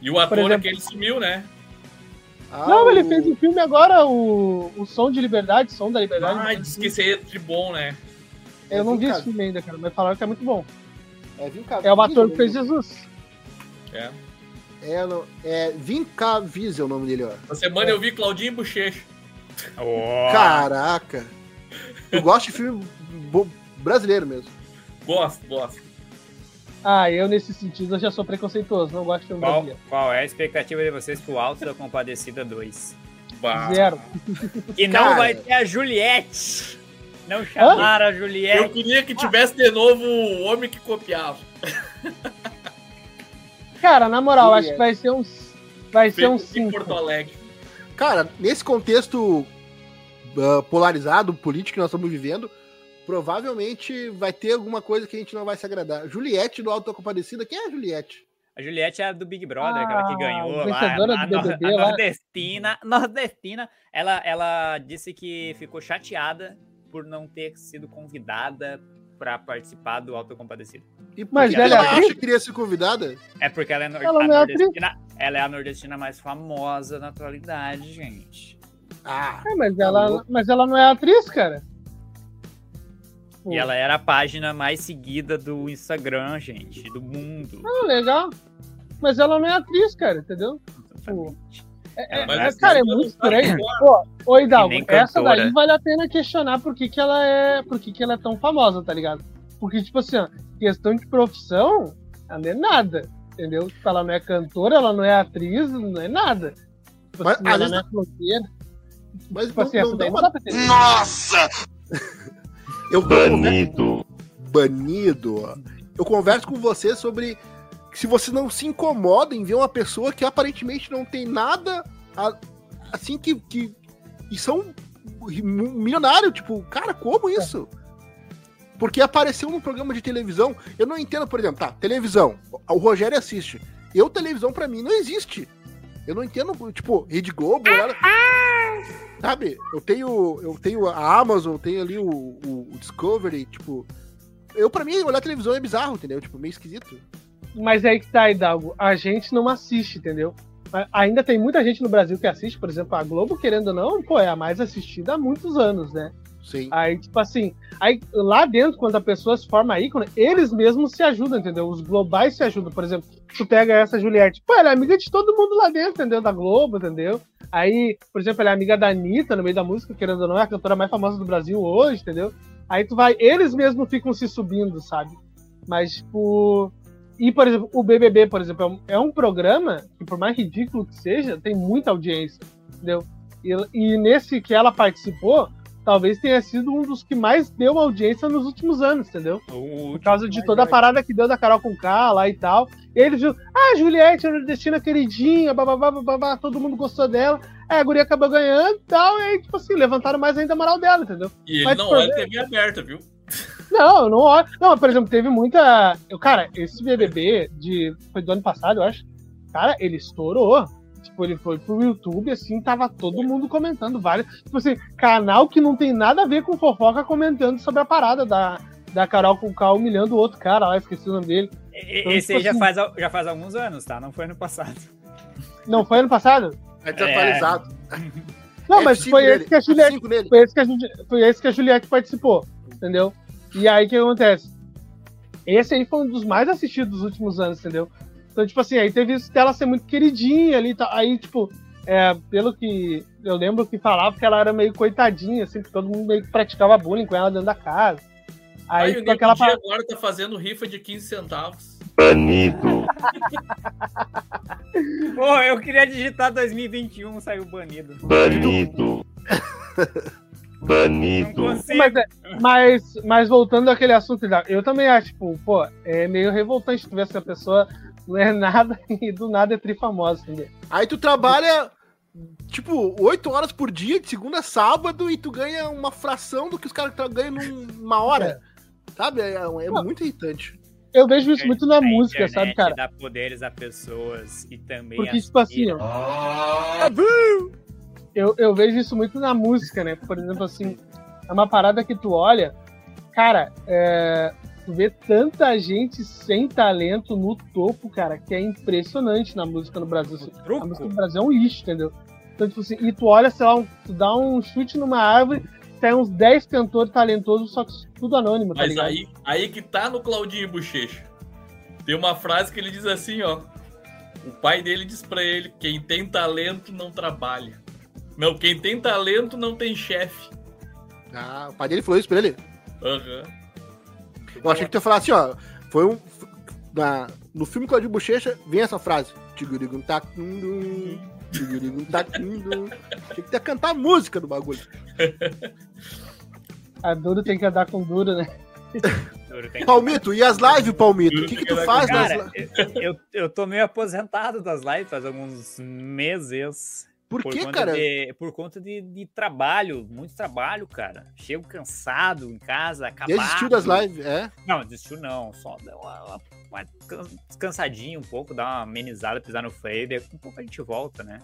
E o ator exemplo- é que ele sumiu, né? Ah, não, ele o- fez um filme agora, o, o Som de Liberdade, Som da Liberdade. Ah, disse que esse aí é de bom, né? Eu não vi Vim esse filme ainda, cara, mas falaram que é muito bom. É, É o ator que fez? Jesus. É. É, não- é Vim Cá Diesel o nome dele, ó. Essa semana eu vi Claudinho Bochecha. Ó, Caraca! Eu gosto de filme brasileiro mesmo. Gosto, gosto. Ah, eu nesse sentido eu já sou preconceituoso, não gosto de filme qual, brasileiro. qual é a expectativa de vocês pro Alto da Compadecida 2? Bah. Zero. Que não Cara. vai ter a Juliette. Não chamaram a Eu Juliette. queria que tivesse de novo o homem que copiava. Cara, na moral, Sim, acho que vai ser uns. Vai ser em 5. Porto Alegre. Cara, nesse contexto ah, polarizado, político que nós estamos vivendo, provavelmente vai ter alguma coisa que a gente não vai se agradar. Juliette do Alto da Compadecida, quem é a Juliette? A Juliette é a do Big Brother, aquela que Ah, ganhou lá. vencedora a, do nor- BBB a lá. nordestina. Nordestina. Ela, ela disse que ficou chateada por não ter sido convidada para participar do Compadecida. E Mas ela ela é acha que queria ser convidada? É porque ela é, nor- Ela a é atriz? nordestina. Ela é a nordestina mais famosa na atualidade, gente. Ah, É, mas Tá ela, mas ela não é atriz, cara. E ela era a página mais seguida do Instagram, gente, do mundo. Ah, legal. Mas ela não é atriz, cara, entendeu? Exatamente. É, Mas é, as cara, é muito estranho. Pô, ô Hidalgo, essa daí vale a pena questionar por que, que ela é. Por que, que ela é tão famosa, tá ligado? Porque, tipo assim, ó, questão de profissão, ela não é nada. Entendeu? Tipo, ela não é cantora, ela não é atriz, não é nada. Tipo Mas, assim, ela não é blogueira. Mas Tipo não, assim, não dá não uma... dá ter. Nossa! Eu, Banido. banido. Eu converso com você sobre se você não se incomoda em ver uma pessoa que aparentemente não tem nada a- assim que, que e são mi- milionário, tipo, cara, como isso? Porque apareceu num programa de televisão, eu não entendo, por exemplo, tá, televisão, o Rogério assiste. Eu televisão pra mim não existe. Eu não entendo, tipo, Rede Globo, nada. Sabe? Eu tenho, eu tenho a Amazon, tenho ali o, o- o Discovery, tipo, eu pra mim olhar televisão é bizarro, entendeu? Tipo, meio esquisito. Mas aí que tá, Hidalgo. A gente não assiste, entendeu? Ainda tem muita gente no Brasil que assiste, por exemplo, a Globo, querendo ou não, pô, é a mais assistida há muitos anos, né? Sim. Aí, tipo assim, aí lá dentro, quando a pessoa se forma ícone, eles mesmos se ajudam, entendeu? Os globais se ajudam. Por exemplo, tu pega essa Juliette, pô, ela é amiga de todo mundo lá dentro, entendeu? Da Globo, entendeu? Aí, por exemplo, ela é amiga da Anitta no meio da música, querendo ou não, é a cantora mais famosa do Brasil hoje, entendeu? Aí tu vai, eles mesmos ficam se subindo, sabe? Mas, tipo. E, por exemplo, o BBB, por exemplo, é um, é um programa que, por mais ridículo que seja, tem muita audiência, entendeu? E, e nesse que ela participou, talvez tenha sido um dos que mais deu audiência nos últimos anos, entendeu? Por causa de toda a parada que deu da Carol com K lá e tal. E eles viram, ah, Juliette, a nordestina queridinha, bababá, bababá, todo mundo gostou dela. Aí a guria acabou ganhando e tal, e aí, tipo assim, levantaram mais ainda a moral dela, entendeu? E ele Mas não por olha ver- TV aberta, viu? Não, não olho. Não, por exemplo, teve muita. Eu, cara, esse BBB de. Foi do ano passado, eu acho. Cara, ele estourou. Tipo, ele foi pro YouTube, assim, tava todo mundo comentando vários. Tipo assim, canal que não tem nada a ver com fofoca comentando sobre a parada da, da Carol com o K humilhando o outro cara lá, esqueci o nome dele. Então, Esse tipo aí já assim- faz, já faz alguns anos, tá? Não foi ano passado. Não foi ano passado? É desatualizado. Não, mas F5 foi esse que a Juliette F5 nele. foi esse que a, foi esse que a Juliette participou, entendeu? E aí o que acontece? Esse aí foi um dos mais assistidos dos últimos anos, entendeu? Então, tipo assim, aí teve isso dela ser muito queridinha ali tal. Aí, tipo, é, pelo que eu lembro que falava que ela era meio coitadinha, assim, que todo mundo meio que praticava bullying com ela dentro da casa. Aí Aí, o ficou aquela Nego Di parada. agora tá fazendo rifa de 15 centavos. banido, Pô, eu queria digitar 2021, saiu banido. banido, banido. Mas, mas, mas voltando àquele assunto, da- eu também acho, tipo, pô, é meio revoltante tu ver essa pessoa não é nada e do nada é trifamosa, entendeu? Aí tu trabalha, tipo, 8 horas por dia, de segunda a sábado, e tu ganha uma fração do que os caras ganham numa hora. Sabe? É, é muito irritante. Eu vejo isso muito na A música, sabe, cara? dá poderes a pessoas e também Porque, tipo assim, ó, eu, eu vejo isso muito na música, né? Por exemplo, assim, é uma parada que tu olha, cara, é, vê tanta gente sem talento no topo, cara, que é impressionante na música no Brasil. assim. A música do Brasil é um lixo, entendeu? Então, tipo assim, e tu olha, sei lá, um- tu dá um chute numa árvore, tem uns 10 cantores talentosos, só que tudo anônimo, tá Mas ligado? aí, aí que tá no Claudinho Bochecha. Tem uma frase que ele diz assim, ó. O pai dele diz pra ele: quem tem talento não trabalha. Não, quem tem talento não tem chefe. Ah, o pai dele falou isso pra ele. Aham. Eu achei que tu ia falar assim, ó. Foi um. Na, no filme Claudio Bochecha, vem essa frase. Tigurigum tacundum, tigurigum tacundum. Tinha que ter cantar a música do bagulho. A duro tem que andar com duro, né? Duro, tem que- Palmito, e as lives, Palmito? O que, que tu faz nas Cara, lives? eu, eu, eu tô meio aposentado das lives faz alguns meses. Por Por que, conta, cara? de, por conta de, de trabalho, muito trabalho, cara. Chego cansado em casa, acabado. Desistiu das lives, é? Não, desistiu não. Só deu uma, uma- uma can- descansadinha um pouco, dar uma amenizada, pisar no freio, daí um pouco a gente volta, né?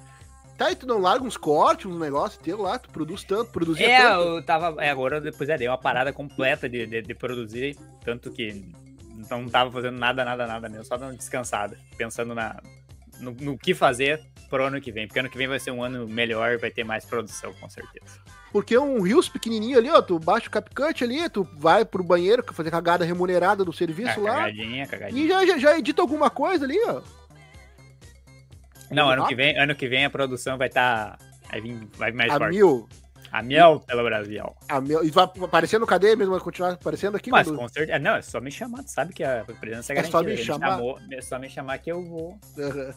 Tá, e tu não larga uns cortes, uns negócios teu lá, tu produz tanto, produzia É, tanto. eu tava. É, agora depois é, dei uma parada completa de, de, de produzir, tanto que não tava fazendo nada, nada, nada mesmo, só dando descansada, pensando na, no, no que fazer pro ano que vem, porque ano que vem vai ser um ano melhor, vai ter mais produção, com certeza. Porque um rios pequenininho ali, ó, tu baixa o CapCut ali, tu vai pro banheiro fazer cagada remunerada do serviço É, lá, cagadinha, cagadinha. e já, já, já edita alguma coisa ali, ó. Não, ano que vem, ano que vem a produção vai estar. vai vir, vai vir mais A forte. mil, A mel pelo Brasil. a mil, e vai aparecer no cadeia mesmo, vai continuar aparecendo aqui? Mas quando- com certeza. Não, é só me chamar, tu sabe que a presença é É só garantida. me chamar. chamou, é só me chamar que eu vou. Aham.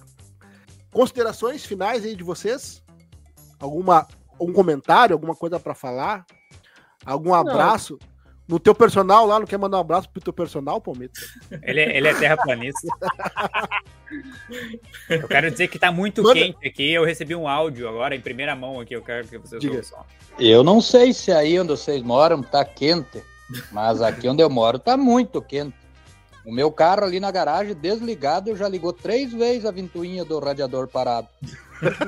Considerações finais aí de vocês? Alguma, algum comentário, alguma coisa pra falar? Algum abraço? No teu personal lá, não quer mandar um abraço pro teu personal, Palmito? Ele, é- ele é terraplanista. eu quero dizer que tá muito Manda- quente aqui. Eu recebi um áudio agora em primeira mão aqui. Eu quero que vocês Diga. ouçam. Eu não sei se aí onde vocês moram tá quente, mas aqui onde eu moro tá muito quente. O meu carro ali na garagem, desligado, já ligou três vezes a ventoinha do radiador parado.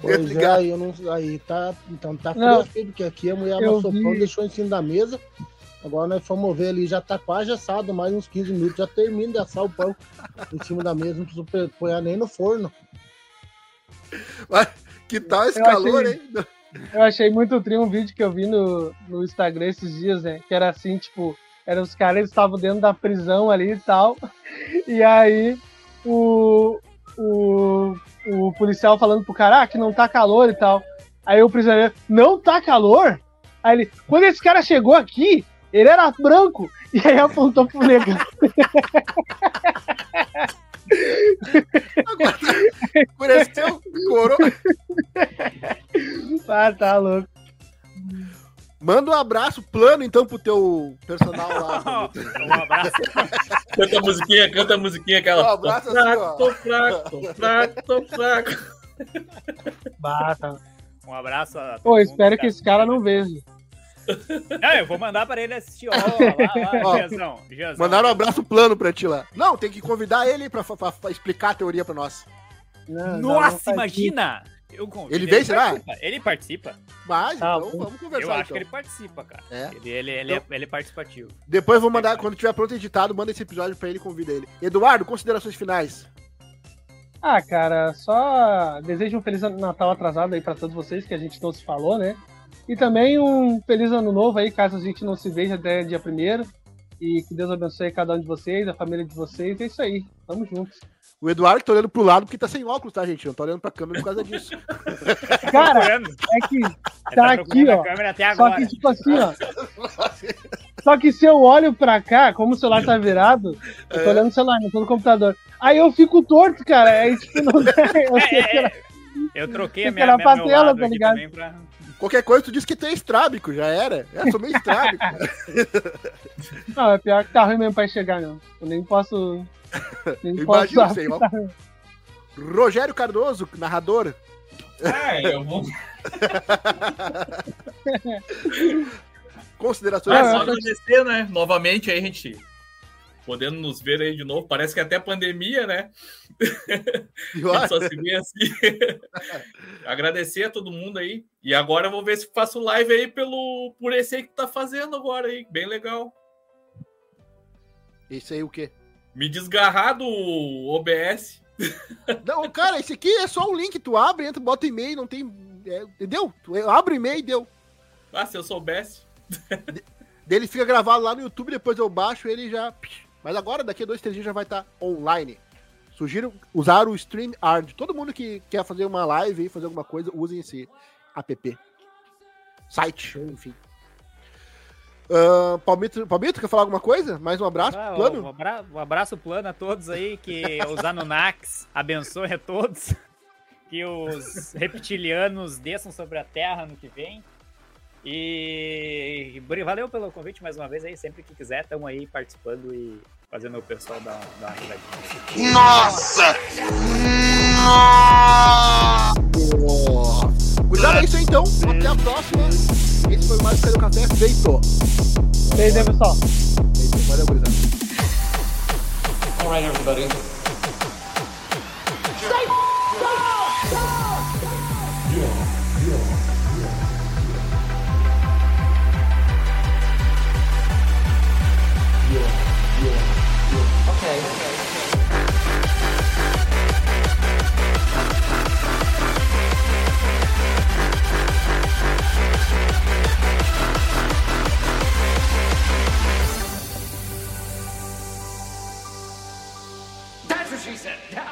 Pois Desligar. é, aí, eu não, aí tá, então tá fresco, porque aqui a mulher eu amassou vi- pão, deixou em cima da mesa. Agora nós fomos ver ali, já tá quase assado, mais uns 15 minutos, já termina de assar o pão em cima da mesa, não precisa pôr- nem no forno. Que tal esse Eu calor, achei- hein? Eu achei muito tri um vídeo que eu vi no, no Instagram esses dias, né? Que era assim, tipo, eram os caras eles estavam dentro da prisão ali e tal. E aí o, o, o policial falando pro cara ah, que não tá calor e tal. Aí o prisioneiro, não tá calor? Aí ele, quando esse cara chegou aqui, ele era branco. E aí apontou pro negão. Escureceu, corou. Ah, tá louco. Manda um abraço plano, então, pro teu personal lá. Um abraço. Canta a musiquinha, canta a musiquinha aquela. Um abraço tô assim, fraco, tô fraco, tô fraco, tô fraco. Bata. Um abraço. Pô, espero que esse cara não veja. Não, eu vou mandar pra ele assistir. Ó, lá, Ó, lá, Giazão. Giazão. Mandaram um abraço plano pra ti lá. Não, tem que convidar ele pra, pra- pra explicar a teoria pra nós. Não, Nossa, não imagina! Eu convido, Ele vem, será? participa, Ele participa. Mas, Tá então, vamos conversar. Eu acho então. que ele participa, cara. É? Ele, ele, ele, é, ele é participativo. Depois eu vou mandar, quando tiver pronto editado, manda esse episódio pra ele e convida ele. Eduardo, considerações finais. Ah, cara, só desejo um feliz Natal atrasado aí pra todos vocês, que a gente não se falou, né? E também um feliz ano novo aí, caso a gente não se veja até dia primeiro. E que Deus abençoe cada um de vocês, a família de vocês. É isso aí. Tamo juntos. O Eduardo tá olhando pro lado porque tá sem óculos, tá, gente? Não tá olhando pra câmera por causa disso. Cara, procurando. é que Tá tá aqui, ó. câmera até Só que, tipo assim, ó. Só que se eu olho pra cá, como o celular tá virado, eu É. tô olhando o celular, não tô no computador. Aí eu fico torto, cara. Aí, tipo, não dá. Eu É, que é, é. Eu troquei a que minha, minha pra meu lado tá aqui ligado? também pra... Qualquer coisa, tu diz que tu é estrábico, já era. É, sou meio estrábico. Não, é pior que tá ruim mesmo pra enxergar, não. Eu nem posso. Nem Eu posso porque óculos. Rogério Cardoso, narrador. Ah, eu vou. Considerações. É Ah, só eu tô- agradecer, né? Novamente aí, a gente podendo nos ver aí de novo. Parece que até pandemia, né? Só se vê assim. agradecer a todo mundo aí. E agora eu vou ver se faço live aí pelo, por esse aí que tá fazendo agora aí. Bem legal. Esse aí o quê? Me desgarrar do OBS. Não, cara, esse aqui é só um link. Tu abre, entra, bota e-mail, não tem. é, entendeu? Tu abre e-mail e deu. Ah, se eu soubesse. Dele fica gravado lá no YouTube, depois eu baixo ele já. Mas agora, daqui a dois, três dias já vai estar online. Sugiro usar o StreamYard. Todo mundo que quer fazer uma live e fazer alguma coisa, usem esse app. Site, enfim. Uh, Palmito, Palmito, quer falar alguma coisa? Mais um abraço? Ah, plano? Um, abra- um abraço plano a todos aí, que os Anunnakis abençoe a todos. Que os reptilianos desçam sobre a Terra no que vem. E bri- valeu pelo convite mais uma vez aí. Sempre que quiser, estamos aí participando e fazendo o pessoal dar, dar uma risadinha. Nossa! Cuidado, é isso aí então. Até a próxima. Esse foi mais um Cadê o Café feito. Beijo aí, pessoal. Valeu, gurizada. Alright, everybody. That's set.